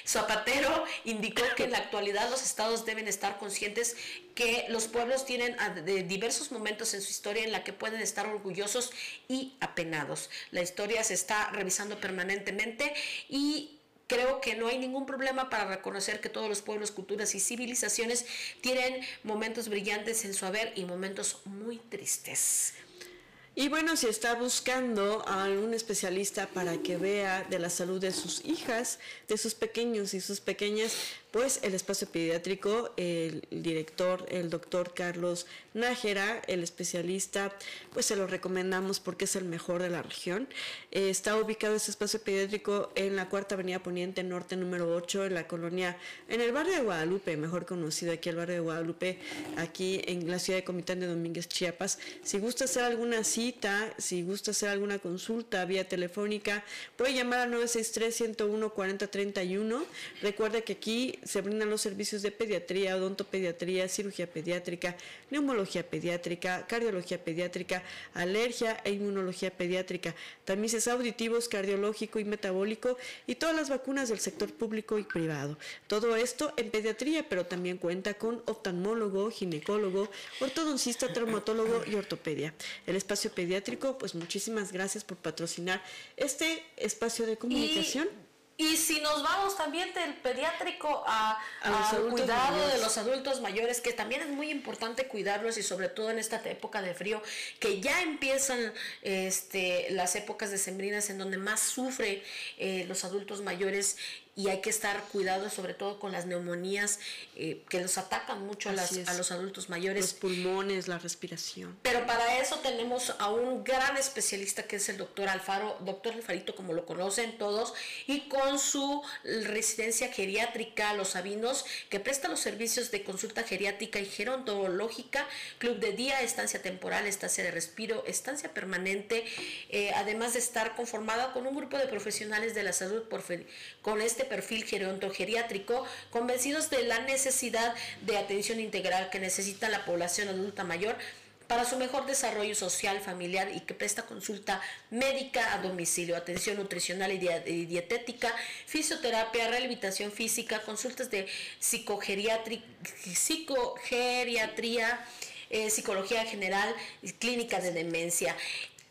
Zapatero indicó que en la actualidad los estados deben estar conscientes que los pueblos tienen diversos momentos en su historia en la que pueden estar orgullosos y apenados. La historia se está revisando permanentemente y creo que no hay ningún problema para reconocer que todos los pueblos, culturas y civilizaciones tienen momentos brillantes en su haber y momentos muy tristes. Y bueno, si está buscando a algún especialista para que vea de la salud de sus hijas, de sus pequeños y sus pequeñas, pues el espacio pediátrico, el director, el doctor Carlos Nájera, el especialista, pues se lo recomendamos porque es el mejor de la región. Eh, está ubicado ese espacio pediátrico en la Cuarta Avenida Poniente Norte número 8, en la colonia, en el barrio de Guadalupe, mejor conocido aquí el barrio de Guadalupe, aquí en la ciudad de Comitán de Domínguez, Chiapas. Si gusta hacer alguna cita, si gusta hacer alguna consulta vía telefónica, puede llamar al 963 101 4031. Recuerde que aquí se brindan los servicios de pediatría, odontopediatría, cirugía pediátrica, neumología pediátrica, cardiología pediátrica, alergia e inmunología pediátrica, tamices auditivos, cardiológico y metabólico y todas las vacunas del sector público y privado. Todo esto en pediatría, pero también cuenta con oftalmólogo, ginecólogo, ortodoncista, traumatólogo y ortopedia. El espacio pediátrico, pues muchísimas gracias por patrocinar este espacio de comunicación. Y si nos vamos también del pediátrico a, al cuidado de los adultos mayores, que también es muy importante cuidarlos y sobre todo en esta época de frío, que ya empiezan este, las épocas decembrinas en donde más sufren eh, los adultos mayores y hay que estar cuidados sobre todo con las neumonías eh, que los atacan mucho a, a, los adultos mayores. Los pulmones, la respiración. Pero para eso tenemos a un gran especialista que es el doctor Alfaro, doctor Alfarito como lo conocen todos, y con su residencia geriátrica Los Sabinos, que presta los servicios de consulta geriátrica y gerontológica, club de día, estancia temporal, estancia de respiro, estancia permanente, eh, además de estar conformada con un grupo de profesionales de la salud por, con este perfil gerontogeriátrico, convencidos de la necesidad de atención integral que necesita la población adulta mayor para su mejor desarrollo social, familiar y que presta consulta médica a domicilio, atención nutricional y, dietética, fisioterapia, rehabilitación física, consultas de psicogeriatría, eh, psicología general, clínica de demencia.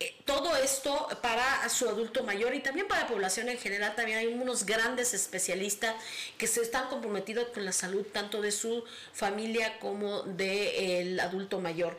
Eh, todo esto para su adulto mayor y también para la población en general, también hay unos grandes especialistas que se están comprometidos con la salud tanto de su familia como del adulto mayor.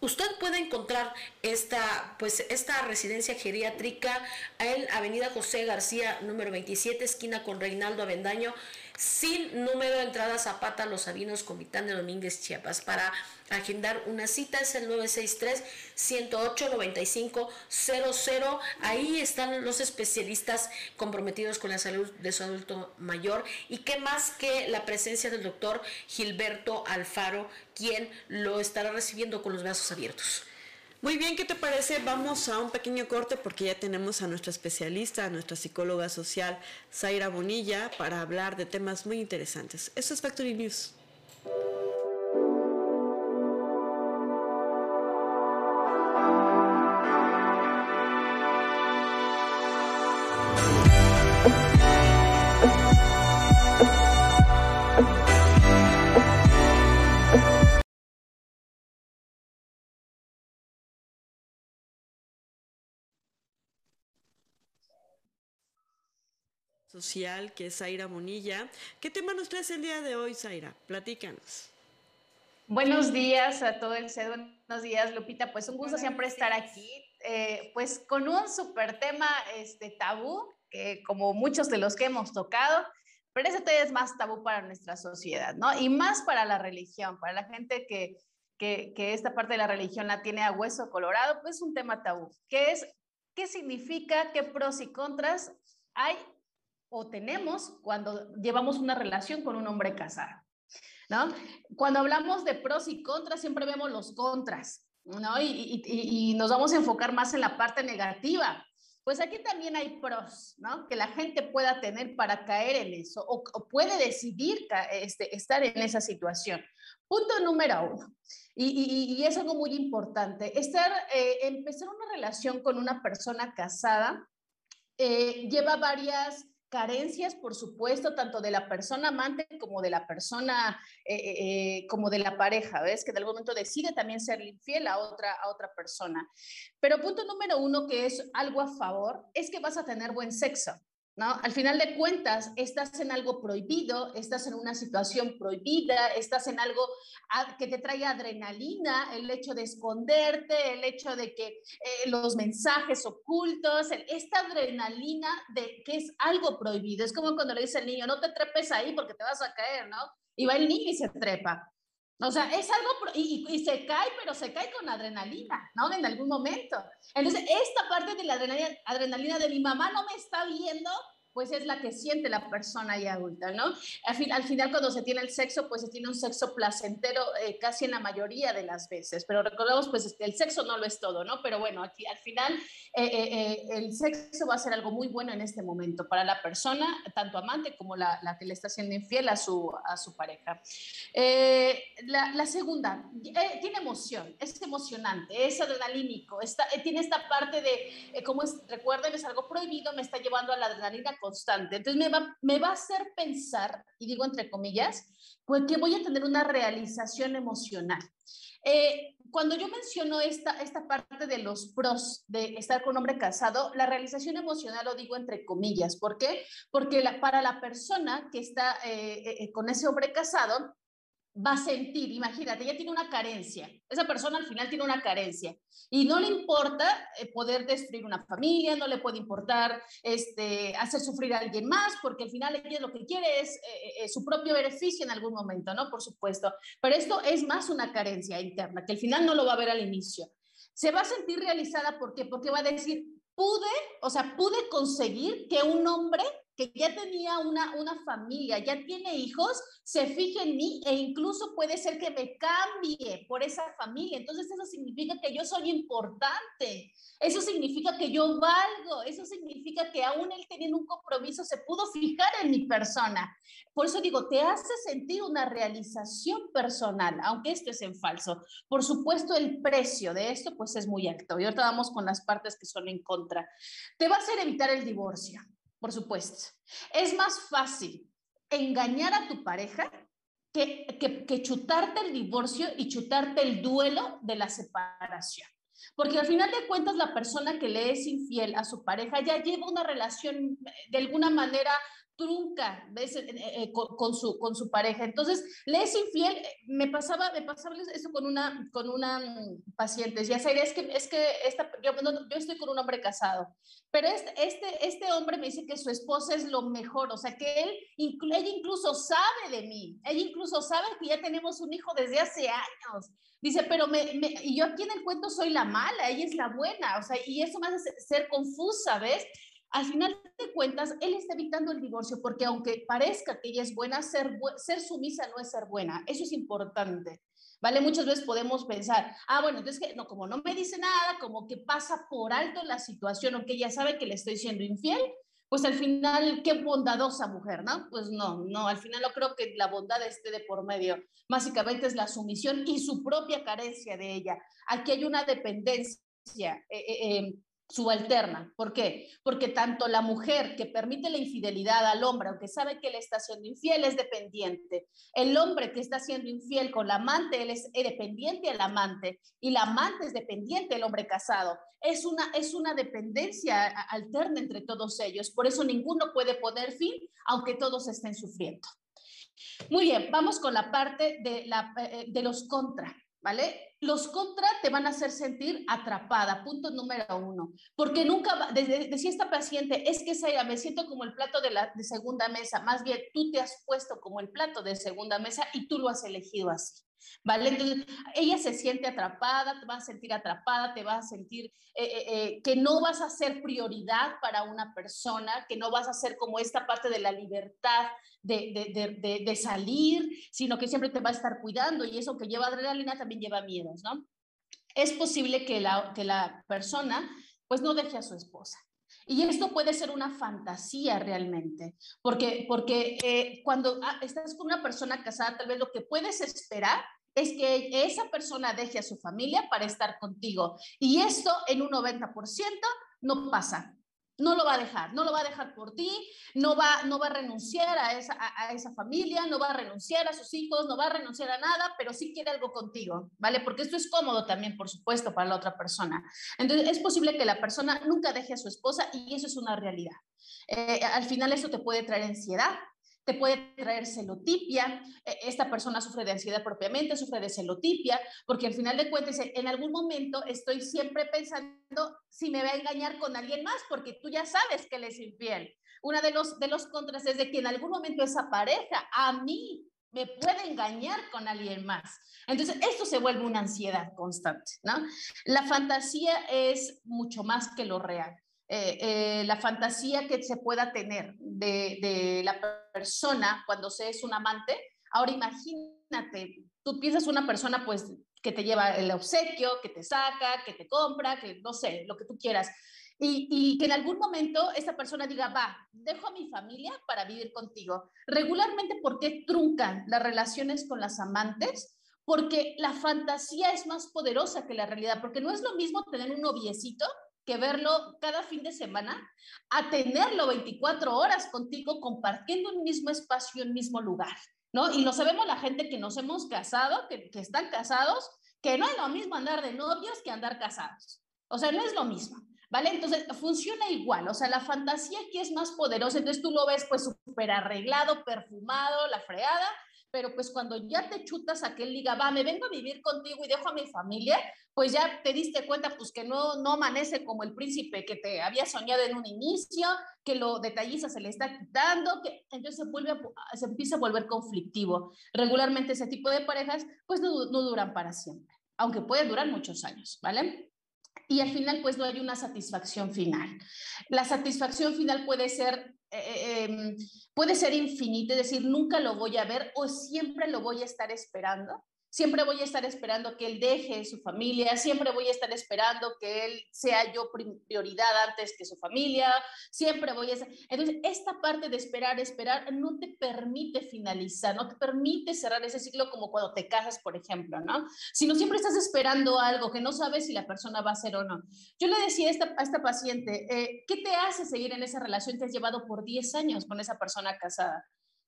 Usted puede encontrar esta, pues, esta residencia geriátrica en Avenida José García, número 27, esquina con Reinaldo Avendaño sin número de entrada Zapata Los Sabinos Comitán de Domínguez Chiapas. Para agendar una cita es el 963-108-9500. Ahí están los especialistas comprometidos con la salud de su adulto mayor. Y qué más que la presencia del doctor Gilberto Alfaro, quien lo estará recibiendo con los brazos abiertos. Muy bien, ¿qué te parece? Vamos a un pequeño corte porque ya tenemos a nuestra especialista, a nuestra psicóloga social, Zaira Bonilla, para hablar de temas muy interesantes. Eso es Factory News. Social, que es Zaira Monilla. ¿Qué tema nos traes el día de hoy, Zaira? Platícanos. Buenos días a todo el CED, buenos días, Lupita. Pues un gusto siempre estar aquí, eh, pues con un súper tema este, tabú, que como muchos de los que hemos tocado, pero ese tema es más tabú para nuestra sociedad, ¿no? Y más para la religión, para la gente que, que, que esta parte de la religión la tiene a hueso colorado, pues un tema tabú, que es qué significa, qué pros y contras hay o tenemos cuando llevamos una relación con un hombre casado. ¿no? Cuando hablamos de pros y contras, siempre vemos los contras, ¿no? Y, y, nos vamos a enfocar más en la parte negativa. Pues aquí también hay pros, ¿no? Que la gente pueda tener para caer en eso o, puede decidir este, estar en esa situación. Punto número uno, y, y es algo muy importante, estar, eh, empezar una relación con una persona casada eh, lleva varias carencias, por supuesto, tanto de la persona amante como de la persona, eh, eh, eh, como de la pareja, ¿ves? Que de algún momento decide también ser infiel a otra, a otra persona. Pero punto número uno, que es algo a favor, es que vas a tener buen sexo. ¿No? Al final de cuentas, estás en algo prohibido, estás en una situación prohibida, estás en algo que te trae adrenalina, el hecho de esconderte, el hecho de que eh, los mensajes ocultos, esta adrenalina de que es algo prohibido. Es como cuando le dice al niño, no te trepes ahí porque te vas a caer, ¿no? Y va el niño y se trepa. O sea, es algo, y, y, se cae, pero se cae con adrenalina, ¿no? En algún momento. Entonces, esta parte de la adrenalina, adrenalina de mi mamá no me está viendo, pues es la que siente la persona ya adulta, ¿no? Al, al, final, cuando se tiene el sexo, pues se tiene un sexo placentero eh, casi en la mayoría de las veces, pero recordemos, pues el sexo no lo es todo, ¿no? Pero bueno, aquí, al final eh, eh, el sexo va a ser algo muy bueno en este momento para la persona, tanto amante como la, que le está siendo infiel a su, a su pareja. La, segunda, tiene emoción, es emocionante, es adrenalínico, está, tiene esta parte de, como es, recuerden, es algo prohibido, me está llevando a la adrenalina constante. Entonces me va, a hacer pensar, y digo entre comillas, pues que voy a tener una realización emocional. Eh, cuando yo menciono esta, esta parte de los pros de estar con un hombre casado, la realización emocional lo digo entre comillas. ¿Por qué? Porque la, para la persona que está eh, eh, con ese hombre casado, va a sentir, imagínate, ella tiene una carencia, esa persona al final tiene una carencia y no le importa eh, poder destruir una familia, no le puede importar este, hacer sufrir a alguien más, porque al final ella lo que quiere es eh, eh, su propio beneficio en algún momento, ¿no? Por supuesto, pero esto es más una carencia interna, que al final no lo va a ver al inicio. Se va a sentir realizada, ¿por qué? Porque va a decir, pude, o sea, pude conseguir que un hombre que ya tenía una, una familia, ya tiene hijos, se fije en mí e incluso puede ser que me cambie por esa familia. Entonces eso significa que yo soy importante, eso significa que yo valgo, eso significa que aún él teniendo un compromiso se pudo fijar en mi persona. Por eso digo, te hace sentir una realización personal, aunque esto es en falso. Por supuesto, el precio de esto pues es muy alto. Y ahorita vamos con las partes que son en contra. Te va a hacer evitar el divorcio por supuesto. Es más fácil engañar a tu pareja que, que, chutarte el divorcio y chutarte el duelo de la separación. Porque al final de cuentas la persona que le es infiel a su pareja ya lleva una relación de alguna manera trunca ¿ves? Eh, eh, con, su, con su pareja. Entonces, le es infiel. Me pasaba, me pasaba eso con una, con una mm, paciente. Ya sé, es que, es que esta, yo, yo, estoy con un hombre casado, pero este, este, este hombre me dice que su esposa es lo mejor, o sea, que él, ella incluso sabe de mí, ella incluso sabe que ya tenemos un hijo desde hace años. Dice, pero me, y yo aquí en el cuento soy la mala, ella es la buena, o sea, y eso me hace ser confusa, ¿ves? Al final de cuentas, él está evitando el divorcio porque aunque parezca que ella es buena, ser, ser sumisa no es ser buena. Eso es importante. ¿Vale? Muchas veces podemos pensar, ah, bueno, entonces que no, como no me dice nada, como que pasa por alto la situación, aunque ella sabe que le estoy siendo infiel, pues al final, qué bondadosa mujer, ¿no? Pues no, no, al final no creo que la bondad esté de por medio. Básicamente es la sumisión y su propia carencia de ella. Aquí hay una dependencia. Eh, eh, eh subalterna. ¿Por qué? Porque tanto la mujer que permite la infidelidad al hombre, aunque sabe que él está siendo infiel, es dependiente. El hombre que está siendo infiel con la amante, él es dependiente al amante. Y la amante es dependiente del hombre casado. Es una, es una dependencia alterna entre todos ellos. Por eso ninguno puede poner fin, aunque todos estén sufriendo. Muy bien, vamos con la parte de, la, eh, de los contra. ¿vale? Los contra te van a hacer sentir atrapada, punto número uno, porque nunca, decía esta paciente, es que Zaira, me siento como el plato de, la, de segunda mesa, más bien tú te has puesto como el plato de segunda mesa y tú lo has elegido así. ¿Vale? Entonces, ella se siente atrapada, te va a sentir atrapada, te va a sentir eh, eh, eh, que no vas a ser prioridad para una persona, que no vas a ser como esta parte de la libertad de, salir, sino que siempre te va a estar cuidando y eso que lleva adrenalina también lleva miedos, ¿no? Es posible que la, que la persona pues no deje a su esposa. Y esto puede ser una fantasía realmente, porque, porque eh, cuando ah, estás con una persona casada, tal vez lo que puedes esperar es que esa persona deje a su familia para estar contigo. Y esto en un 90% no pasa no lo va a dejar, no lo va a dejar por ti, no va, no va a renunciar a esa, a, esa familia, no va a renunciar a sus hijos, no va a renunciar a nada, pero sí quiere algo contigo, ¿vale? Porque esto es cómodo también, por supuesto, para la otra persona. Entonces, es posible que la persona nunca deje a su esposa y eso es una realidad. Eh, al final eso te puede traer ansiedad, te puede traer celotipia, e, esta persona sufre de ansiedad propiamente, sufre de celotipia, porque al final de cuentas, en algún momento estoy siempre pensando si me va a engañar con alguien más, porque tú ya sabes que él es infiel. Uno de los, de los contras es de que en algún momento esa pareja a mí me puede engañar con alguien más. Entonces, esto se vuelve una ansiedad constante, ¿no? La fantasía es mucho más que lo real. Eh, eh, la fantasía que se pueda tener de, la persona cuando se es un amante. Ahora imagínate, tú piensas una persona pues que te lleva el obsequio, que te saca, que te compra, que no sé, lo que tú quieras. Y, que en algún momento esa persona diga, va, dejo a mi familia para vivir contigo. Regularmente, ¿por qué truncan las relaciones con las amantes? Porque la fantasía es más poderosa que la realidad, porque no es lo mismo tener un noviecito que verlo cada fin de semana, a tenerlo 24 horas contigo compartiendo un mismo espacio, un mismo lugar, ¿no? Y lo sabemos la gente que nos hemos casado, que, están casados, que no es lo mismo andar de novios que andar casados. O sea, no es lo mismo. ¿Vale? Entonces funciona igual, o sea, la fantasía aquí es más poderosa, entonces tú lo ves pues súper arreglado, perfumado, la freada, pero pues cuando ya te chutas a que él diga, va, me vengo a vivir contigo y dejo a mi familia, pues ya te diste cuenta pues que no, no amanece como el príncipe que te había soñado en un inicio, que lo detalliza se le está quitando, que entonces se, vuelve se empieza a volver conflictivo. Regularmente ese tipo de parejas pues no, no duran para siempre, aunque pueden durar muchos años, ¿vale? y al final pues no hay una satisfacción final. La satisfacción final puede ser, eh, eh, em, puede ser infinita, es decir, nunca lo voy a ver o siempre lo voy a estar esperando. Siempre voy a estar esperando que él deje su familia, siempre voy a estar esperando que él sea yo prioridad antes que su familia, siempre voy a estar... Entonces, esta parte de esperar, esperar, no te permite finalizar, no te permite cerrar ese ciclo como cuando te casas, por ejemplo, ¿no? Sino siempre estás esperando algo que no sabes si la persona va a ser o no. Yo le decía a esta, paciente, eh, ¿qué te hace seguir en esa relación que has llevado por 10 años con esa persona casada?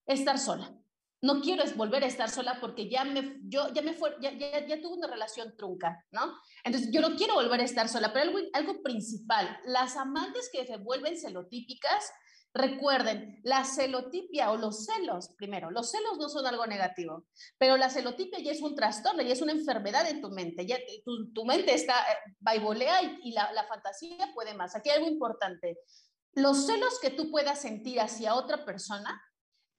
Estar sola no quiero volver a estar sola porque ya me, yo, ya me fue, ya, ya, tuve una relación trunca, ¿no? Entonces, yo no quiero volver a estar sola, pero algo, principal, las amantes que se vuelven celotípicas Recuerden, la celotipia o los celos, primero, los celos no son algo negativo, pero la celotipia ya es un trastorno, ya es una enfermedad en tu mente, ya tu, mente está, eh, baibolea y, y la, la fantasía puede más. Aquí hay algo importante. Los celos que tú puedas sentir hacia otra persona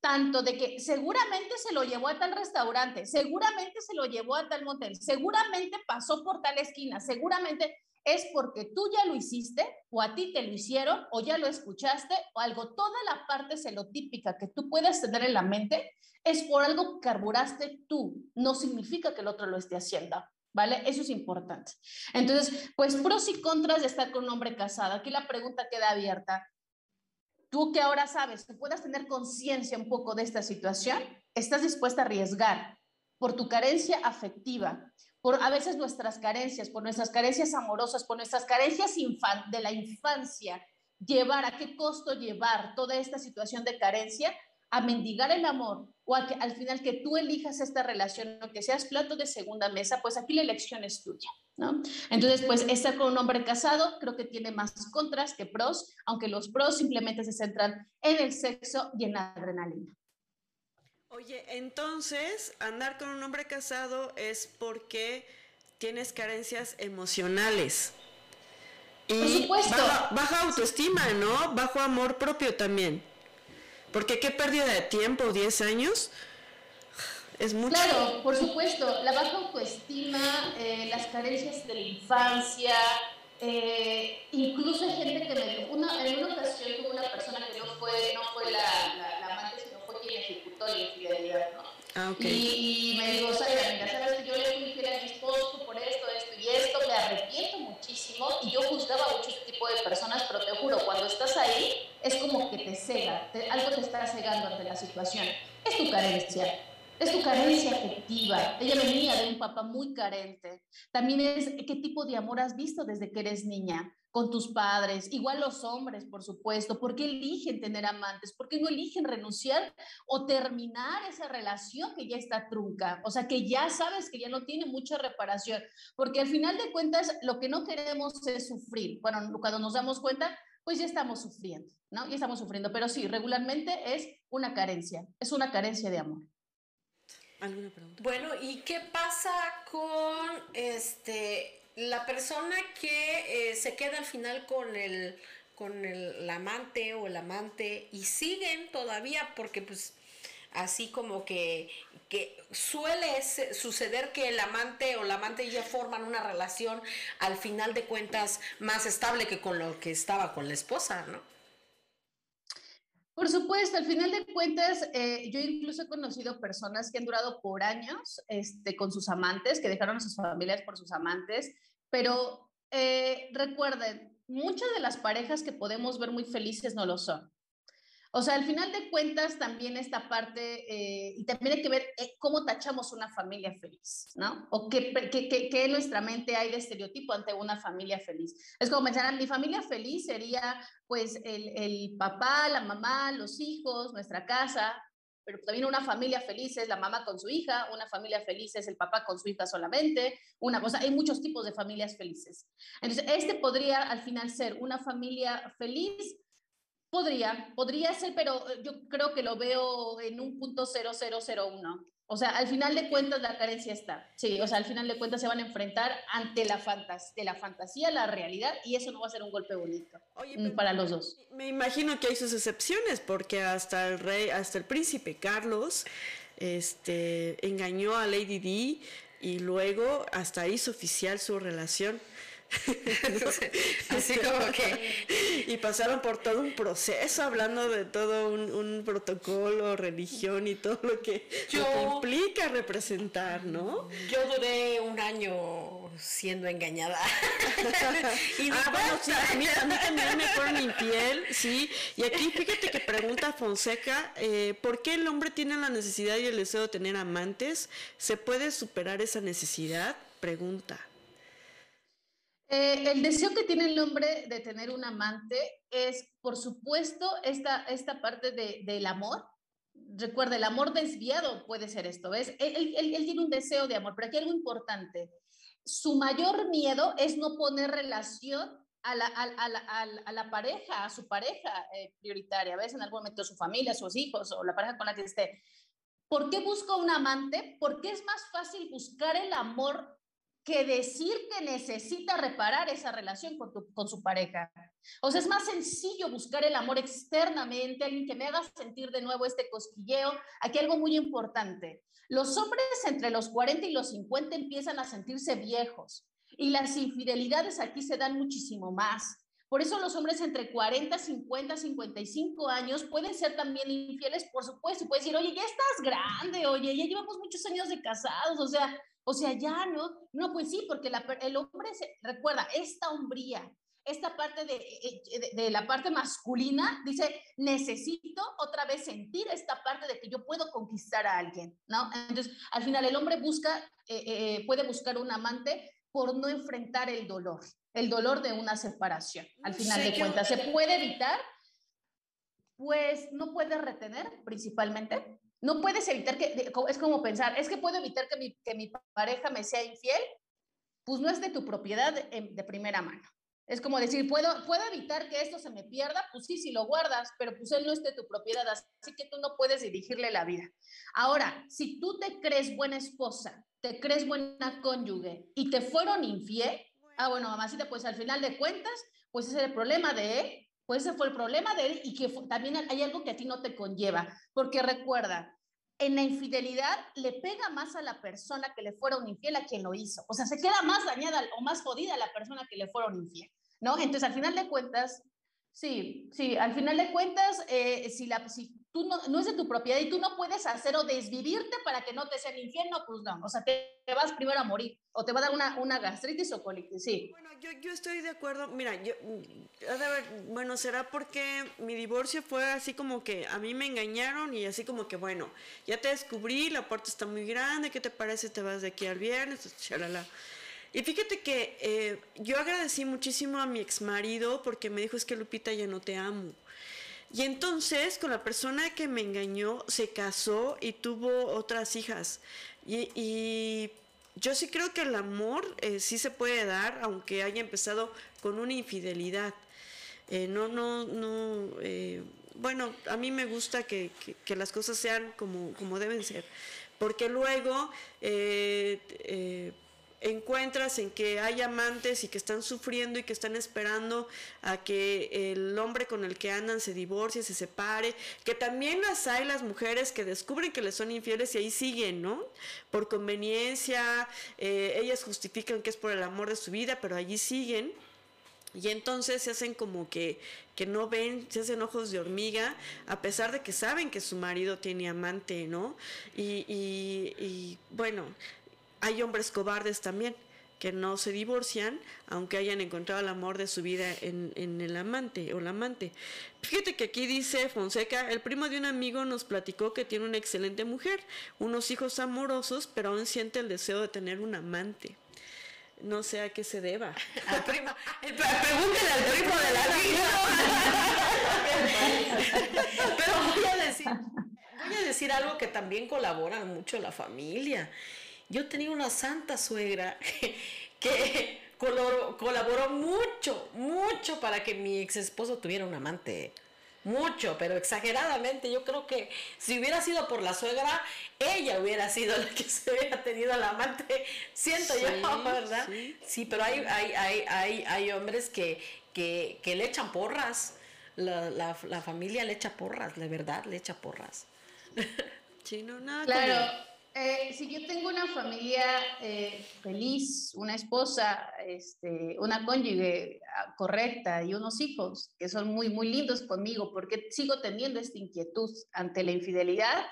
tanto de que seguramente se lo llevó a tal restaurante, seguramente se lo llevó a tal motel, seguramente pasó por tal esquina, seguramente es porque tú ya lo hiciste o a ti te lo hicieron o ya lo escuchaste o algo, toda la parte celotípica que tú puedes tener en la mente es por algo que carburaste tú, no significa que el otro lo esté haciendo. ¿Vale? Eso es importante. Entonces, pues pros y contras de estar con un hombre casado. Aquí la pregunta queda abierta tú que ahora sabes, que puedas tener conciencia un poco de esta situación, estás dispuesta a arriesgar por tu carencia afectiva, por a veces nuestras carencias, por nuestras carencias amorosas, por nuestras carencias de la infancia, llevar, a qué costo llevar toda esta situación de carencia a mendigar el amor o a que al final que tú elijas esta relación o que seas plato de segunda mesa, pues aquí la elección es tuya. Entonces, pues estar con un hombre casado creo que tiene más contras que pros, aunque los pros simplemente se centran en el sexo y en la adrenalina. Oye, entonces, andar con un hombre casado es porque tienes carencias emocionales. Y Por supuesto. Baja, baja, autoestima, ¿no? Bajo amor propio también. Porque qué pérdida de tiempo, 10 años, Claro, por supuesto, la baja autoestima, eh, las carencias de la infancia, eh, incluso hay gente que me una, en una ocasión tuve una persona que no fue, no fue la, la, amante, sino fue quien ejecutó la infidelidad, ¿no? Ah, okay. y, me dijo, ¿sabes? sabes que yo le fui infiel a mi esposo por esto, esto y esto, me arrepiento muchísimo y yo juzgaba mucho este tipo de personas, pero te juro, cuando estás ahí es como que te cega, algo te está cegando ante la situación. Es tu carencia es tu carencia afectiva. Ella venía de un papá muy carente. También es qué tipo de amor has visto desde que eres niña con tus padres. Igual los hombres, por supuesto. ¿Por qué eligen tener amantes? ¿Por qué no eligen renunciar o terminar esa relación que ya está trunca? O sea, que ya sabes que ya no tiene mucha reparación. Porque al final de cuentas, lo que no queremos es sufrir. Bueno, cuando nos damos cuenta, pues ya estamos sufriendo, ¿no? Ya estamos sufriendo. Pero sí, regularmente es una carencia. Es una carencia de amor. ¿Alguna pregunta? Bueno, ¿y qué pasa con este la persona que eh, se queda al final con el con el, amante o el amante y siguen todavía porque pues así como que, que suele suceder que el amante o la amante ya forman una relación al final de cuentas más estable que con lo que estaba con la esposa, ¿no? Por supuesto, al final de cuentas, eh, yo incluso he conocido personas que han durado por años este, con sus amantes, que dejaron a sus familias por sus amantes, pero eh, recuerden, muchas de las parejas que podemos ver muy felices no lo son. O sea, al final de cuentas también esta parte, eh, y también hay que ver eh, cómo tachamos una familia feliz, ¿no? O qué, qué, qué, en nuestra mente hay de estereotipo ante una familia feliz. Es como pensar, mi familia feliz sería pues el, el papá, la mamá, los hijos, nuestra casa, pero también una familia feliz es la mamá con su hija, una familia feliz es el papá con su hija solamente, una cosa, hay muchos tipos de familias felices. Entonces, este podría al final ser una familia feliz Podría, podría ser, pero eh, yo creo que lo veo en un punto 0001. O sea, al final de cuentas la carencia está. Sí, o sea, al final de cuentas se van a enfrentar ante la, fantas de la fantasía, la realidad, y eso no va a ser un golpe bonito mm, para los dos. Me imagino que hay sus excepciones, porque hasta el rey, hasta el príncipe Carlos, este, engañó a Lady Di y luego hasta hizo oficial su relación. *laughs* Así como que... Y pasaron por todo un proceso hablando de todo un, protocolo, religión y todo lo que, implica representar, ¿no? Yo duré un año siendo engañada. *laughs* y ah, bueno, sí, a mí, también me fueron infiel, sí. Y aquí fíjate que pregunta Fonseca, eh, ¿por qué el hombre tiene la necesidad y el deseo de tener amantes? ¿Se puede superar esa necesidad? Pregunta. Eh, el deseo que tiene el hombre de tener un amante es, por supuesto, esta, esta parte de, del amor. Recuerda, el amor desviado puede ser esto, ¿ves? Él, tiene un deseo de amor, pero aquí hay algo importante. Su mayor miedo es no poner relación a la, a, la, pareja, a su pareja eh, prioritaria, a veces en algún momento su familia, sus hijos o la pareja con la que esté. ¿Por qué busca un amante? Porque es más fácil buscar el amor que decir que necesita reparar esa relación con, su pareja. O sea, es más sencillo buscar el amor externamente, alguien que me haga sentir de nuevo este cosquilleo. Aquí algo muy importante. Los hombres entre los 40 y los 50 empiezan a sentirse viejos y las infidelidades aquí se dan muchísimo más. Por eso los hombres entre 40, 50, 55 años pueden ser también infieles, por supuesto, y puedes decir, oye, ya estás grande, oye, ya llevamos muchos años de casados, o sea, o sea, ya no, no, pues sí, porque el hombre, se, recuerda, esta hombría, esta parte de, eh, eh, de, la parte masculina, dice, necesito otra vez sentir esta parte de que yo puedo conquistar a alguien, ¿no? Entonces, al final el hombre busca, eh, puede buscar un amante por no enfrentar el dolor, el dolor de una separación. Al final de cuentas, ¿se puede evitar? Pues no puedes retener principalmente. No puedes evitar que, es como pensar, es que puedo evitar que mi, pareja me sea infiel, pues no es de tu propiedad de, de primera mano. Es como decir, ¿puedo, ¿puedo evitar que esto se me pierda? Pues sí, si lo guardas, pero pues él no es de tu propiedad, así que tú no puedes dirigirle la vida. Ahora, si tú te crees buena esposa, te crees buena cónyuge y te fueron infiel, ah, bueno, mamacita, pues al final de cuentas, pues ese es el problema de él, pues ese fue el problema de él y que también hay algo que a ti no te conlleva, porque recuerda, en la infidelidad le pega más a la persona que le fueron infiel a quien lo hizo. O sea, se queda más dañada o más jodida la persona que le fueron infiel, ¿no? Entonces, al final de cuentas, sí, sí, al final de cuentas, eh, si, la, tú no, no es de tu propiedad y tú no puedes hacer o desvivirte para que no te sea el infierno, pues no, o sea, te, vas primero a morir o te va a dar una, una gastritis o colitis, sí. Bueno, yo, yo estoy de acuerdo, mira, yo, ver, bueno, será porque mi divorcio fue así como que a mí me engañaron y así como que, bueno, ya te descubrí, la puerta está muy grande, ¿qué te parece? Te vas de aquí al viernes, chalala. Y fíjate que eh, yo agradecí muchísimo a mi ex marido porque me dijo es que Lupita ya no te amo. Y entonces con la persona que me engañó se casó y tuvo otras hijas. Y, yo sí creo que el amor eh, sí se puede dar, aunque haya empezado con una infidelidad. Eh, no, no, no. Eh, bueno, a mí me gusta que, que, las cosas sean como, como deben ser. Porque luego encuentras en que hay amantes y que están sufriendo y que están esperando a que el hombre con el que andan se divorcie, se separe, que también las hay las mujeres que descubren que les son infieles y ahí siguen, ¿no? Por conveniencia, eh, ellas justifican que es por el amor de su vida, pero allí siguen. Y entonces se hacen como que, que no ven, se hacen ojos de hormiga, a pesar de que saben que su marido tiene amante, ¿no? Y, y, y bueno, hay hombres cobardes también que no se divorcian, aunque hayan encontrado el amor de su vida en, el amante o la amante. Fíjate que aquí dice Fonseca, el primo de un amigo nos platicó que tiene una excelente mujer, unos hijos amorosos, pero aún siente el deseo de tener un amante. No sé a qué se deba. *laughs* Al primo, pregúntele al primo de la *laughs* *laughs* Pero voy a decir, voy a decir algo que también colabora mucho la familia yo tenía una santa suegra *laughs* que colaboró, mucho, mucho para que mi ex esposo tuviera un amante. Mucho, pero exageradamente. Yo creo que si hubiera sido por la suegra, ella hubiera sido *laughs* la que se hubiera tenido al amante. Siento yo, *laughs* ¿verdad? Sí, pero hay, hay, hay, hay, hay hombres que, que, que le echan porras. La, la, la, familia le echa porras, de verdad, le echa porras. Sí, no, nada. Claro. Eh, si yo tengo una familia eh, feliz, una esposa, este, una cónyuge ah, correcta y unos hijos que son muy, muy lindos conmigo, porque sigo teniendo esta inquietud ante la infidelidad,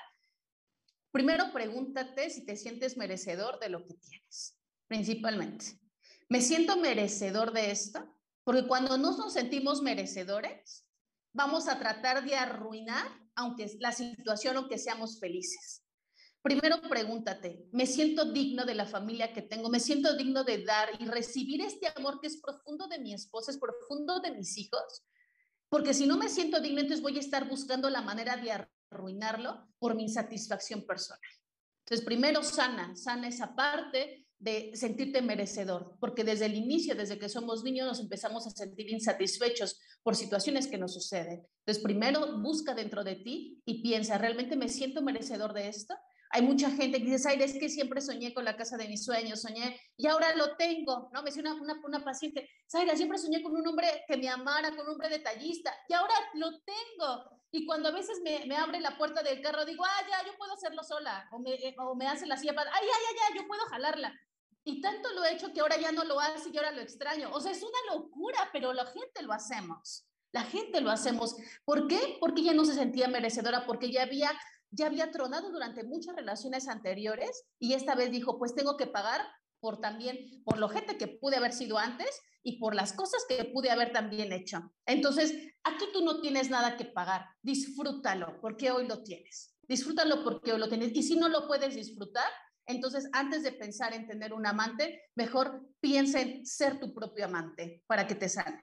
primero pregúntate si te sientes merecedor de lo que tienes, principalmente. ¿Me siento merecedor de esto? Porque cuando no nos sentimos merecedores, vamos a tratar de arruinar aunque la situación, aunque seamos felices. Primero pregúntate, ¿me siento digno de la familia que tengo? ¿Me siento digno de dar y recibir este amor que es profundo de mi esposa, es profundo de mis hijos? Porque si no me siento digno, entonces voy a estar buscando la manera de arruinarlo por mi insatisfacción personal. Entonces, primero sana, sana esa parte de sentirte merecedor, porque desde el inicio, desde que somos niños, nos empezamos a sentir insatisfechos por situaciones que nos suceden. Entonces, primero busca dentro de ti y piensa, ¿realmente me siento merecedor de esto? Hay mucha gente que dice, ay, es que siempre soñé con la casa de mis sueños, soñé y ahora lo tengo, ¿no? Me decía una, una, una paciente, Zaira, siempre soñé con un hombre que me amara, con un hombre detallista y ahora lo tengo. Y cuando a veces me, me abre la puerta del carro, digo, ah, ya, yo puedo hacerlo sola. O me, eh, o me hace la silla para, ay, ya, ya, ya, yo puedo jalarla. Y tanto lo he hecho que ahora ya no lo hace y ahora lo extraño. O sea, es una locura, pero la gente lo hacemos. La gente lo hacemos. ¿Por qué? Porque ya no se sentía merecedora, porque ya había ya había tronado durante muchas relaciones anteriores y esta vez dijo, pues tengo que pagar por también, por lo gente que pude haber sido antes y por las cosas que pude haber también hecho. Entonces, aquí tú no tienes nada que pagar, disfrútalo porque hoy lo tienes, disfrútalo porque hoy lo tienes. Y si no lo puedes disfrutar, entonces antes de pensar en tener un amante, mejor piensa en ser tu propio amante para que te sane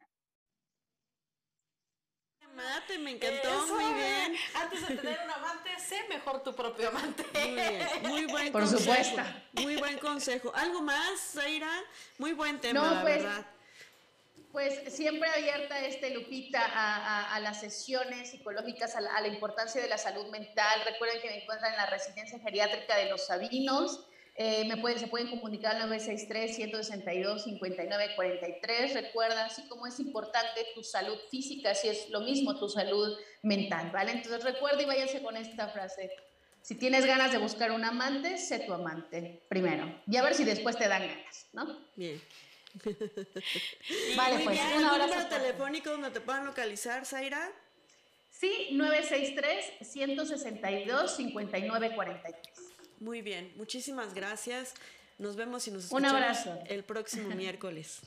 amate, me encantó, muy bien. Antes de tener un amante, sé mejor tu propio amante. Muy bien, muy buen Por consejo. supuesto. Muy buen consejo. ¿Algo más, Zaira? Muy buen tema, No, la pues, verdad. Pues siempre abierta este Lupita a, a- a las sesiones psicológicas, a la, a la importancia de la salud mental. Recuerden que me encuentran en la residencia geriátrica de Los Sabinos. Eh, me pueden, se pueden comunicar al 963-162-5943. Recuerda, así como es importante tu salud física, así es lo mismo tu salud mental, ¿vale? Entonces recuerda y váyanse con esta frase. Si tienes ganas de buscar un amante, sé tu amante primero. Y a ver si después te dan ganas, ¿no? Bien. *laughs* Vale, pues bien. un ¿Algún abrazo. número telefónico donde te puedan localizar, Zaira? Sí, 963-162-5943. Muy bien, muchísimas gracias. Nos vemos y nos Un escuchamos abrazo. el próximo *laughs* miércoles.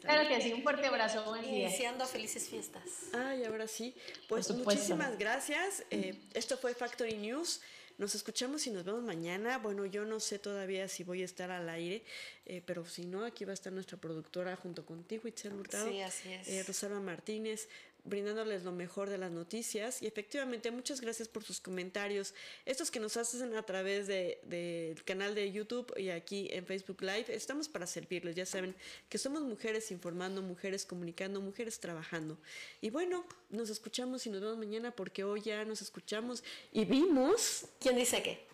Claro que sí, un fuerte abrazo, buen día. Iniciando felices fiestas. Ay, ahora sí. Pues muchísimas gracias. Eh, esto fue Factory News. Nos escuchamos y nos vemos mañana. Bueno, yo no sé todavía si voy a estar al aire, eh, pero si no, aquí va a estar nuestra productora junto contigo, Itzel Hurtado. Sí, así es. eh, Rosalba Martínez, brindándoles lo mejor de las noticias. Y efectivamente, muchas gracias por sus comentarios. Estos que nos hacen a través de- del canal de YouTube y aquí en Facebook Live. Estamos para servirles. Ya saben que somos mujeres informando, mujeres comunicando, mujeres trabajando. Y bueno, nos escuchamos y nos vemos mañana porque hoy ya nos escuchamos y vimos. ¿Quién dice qué?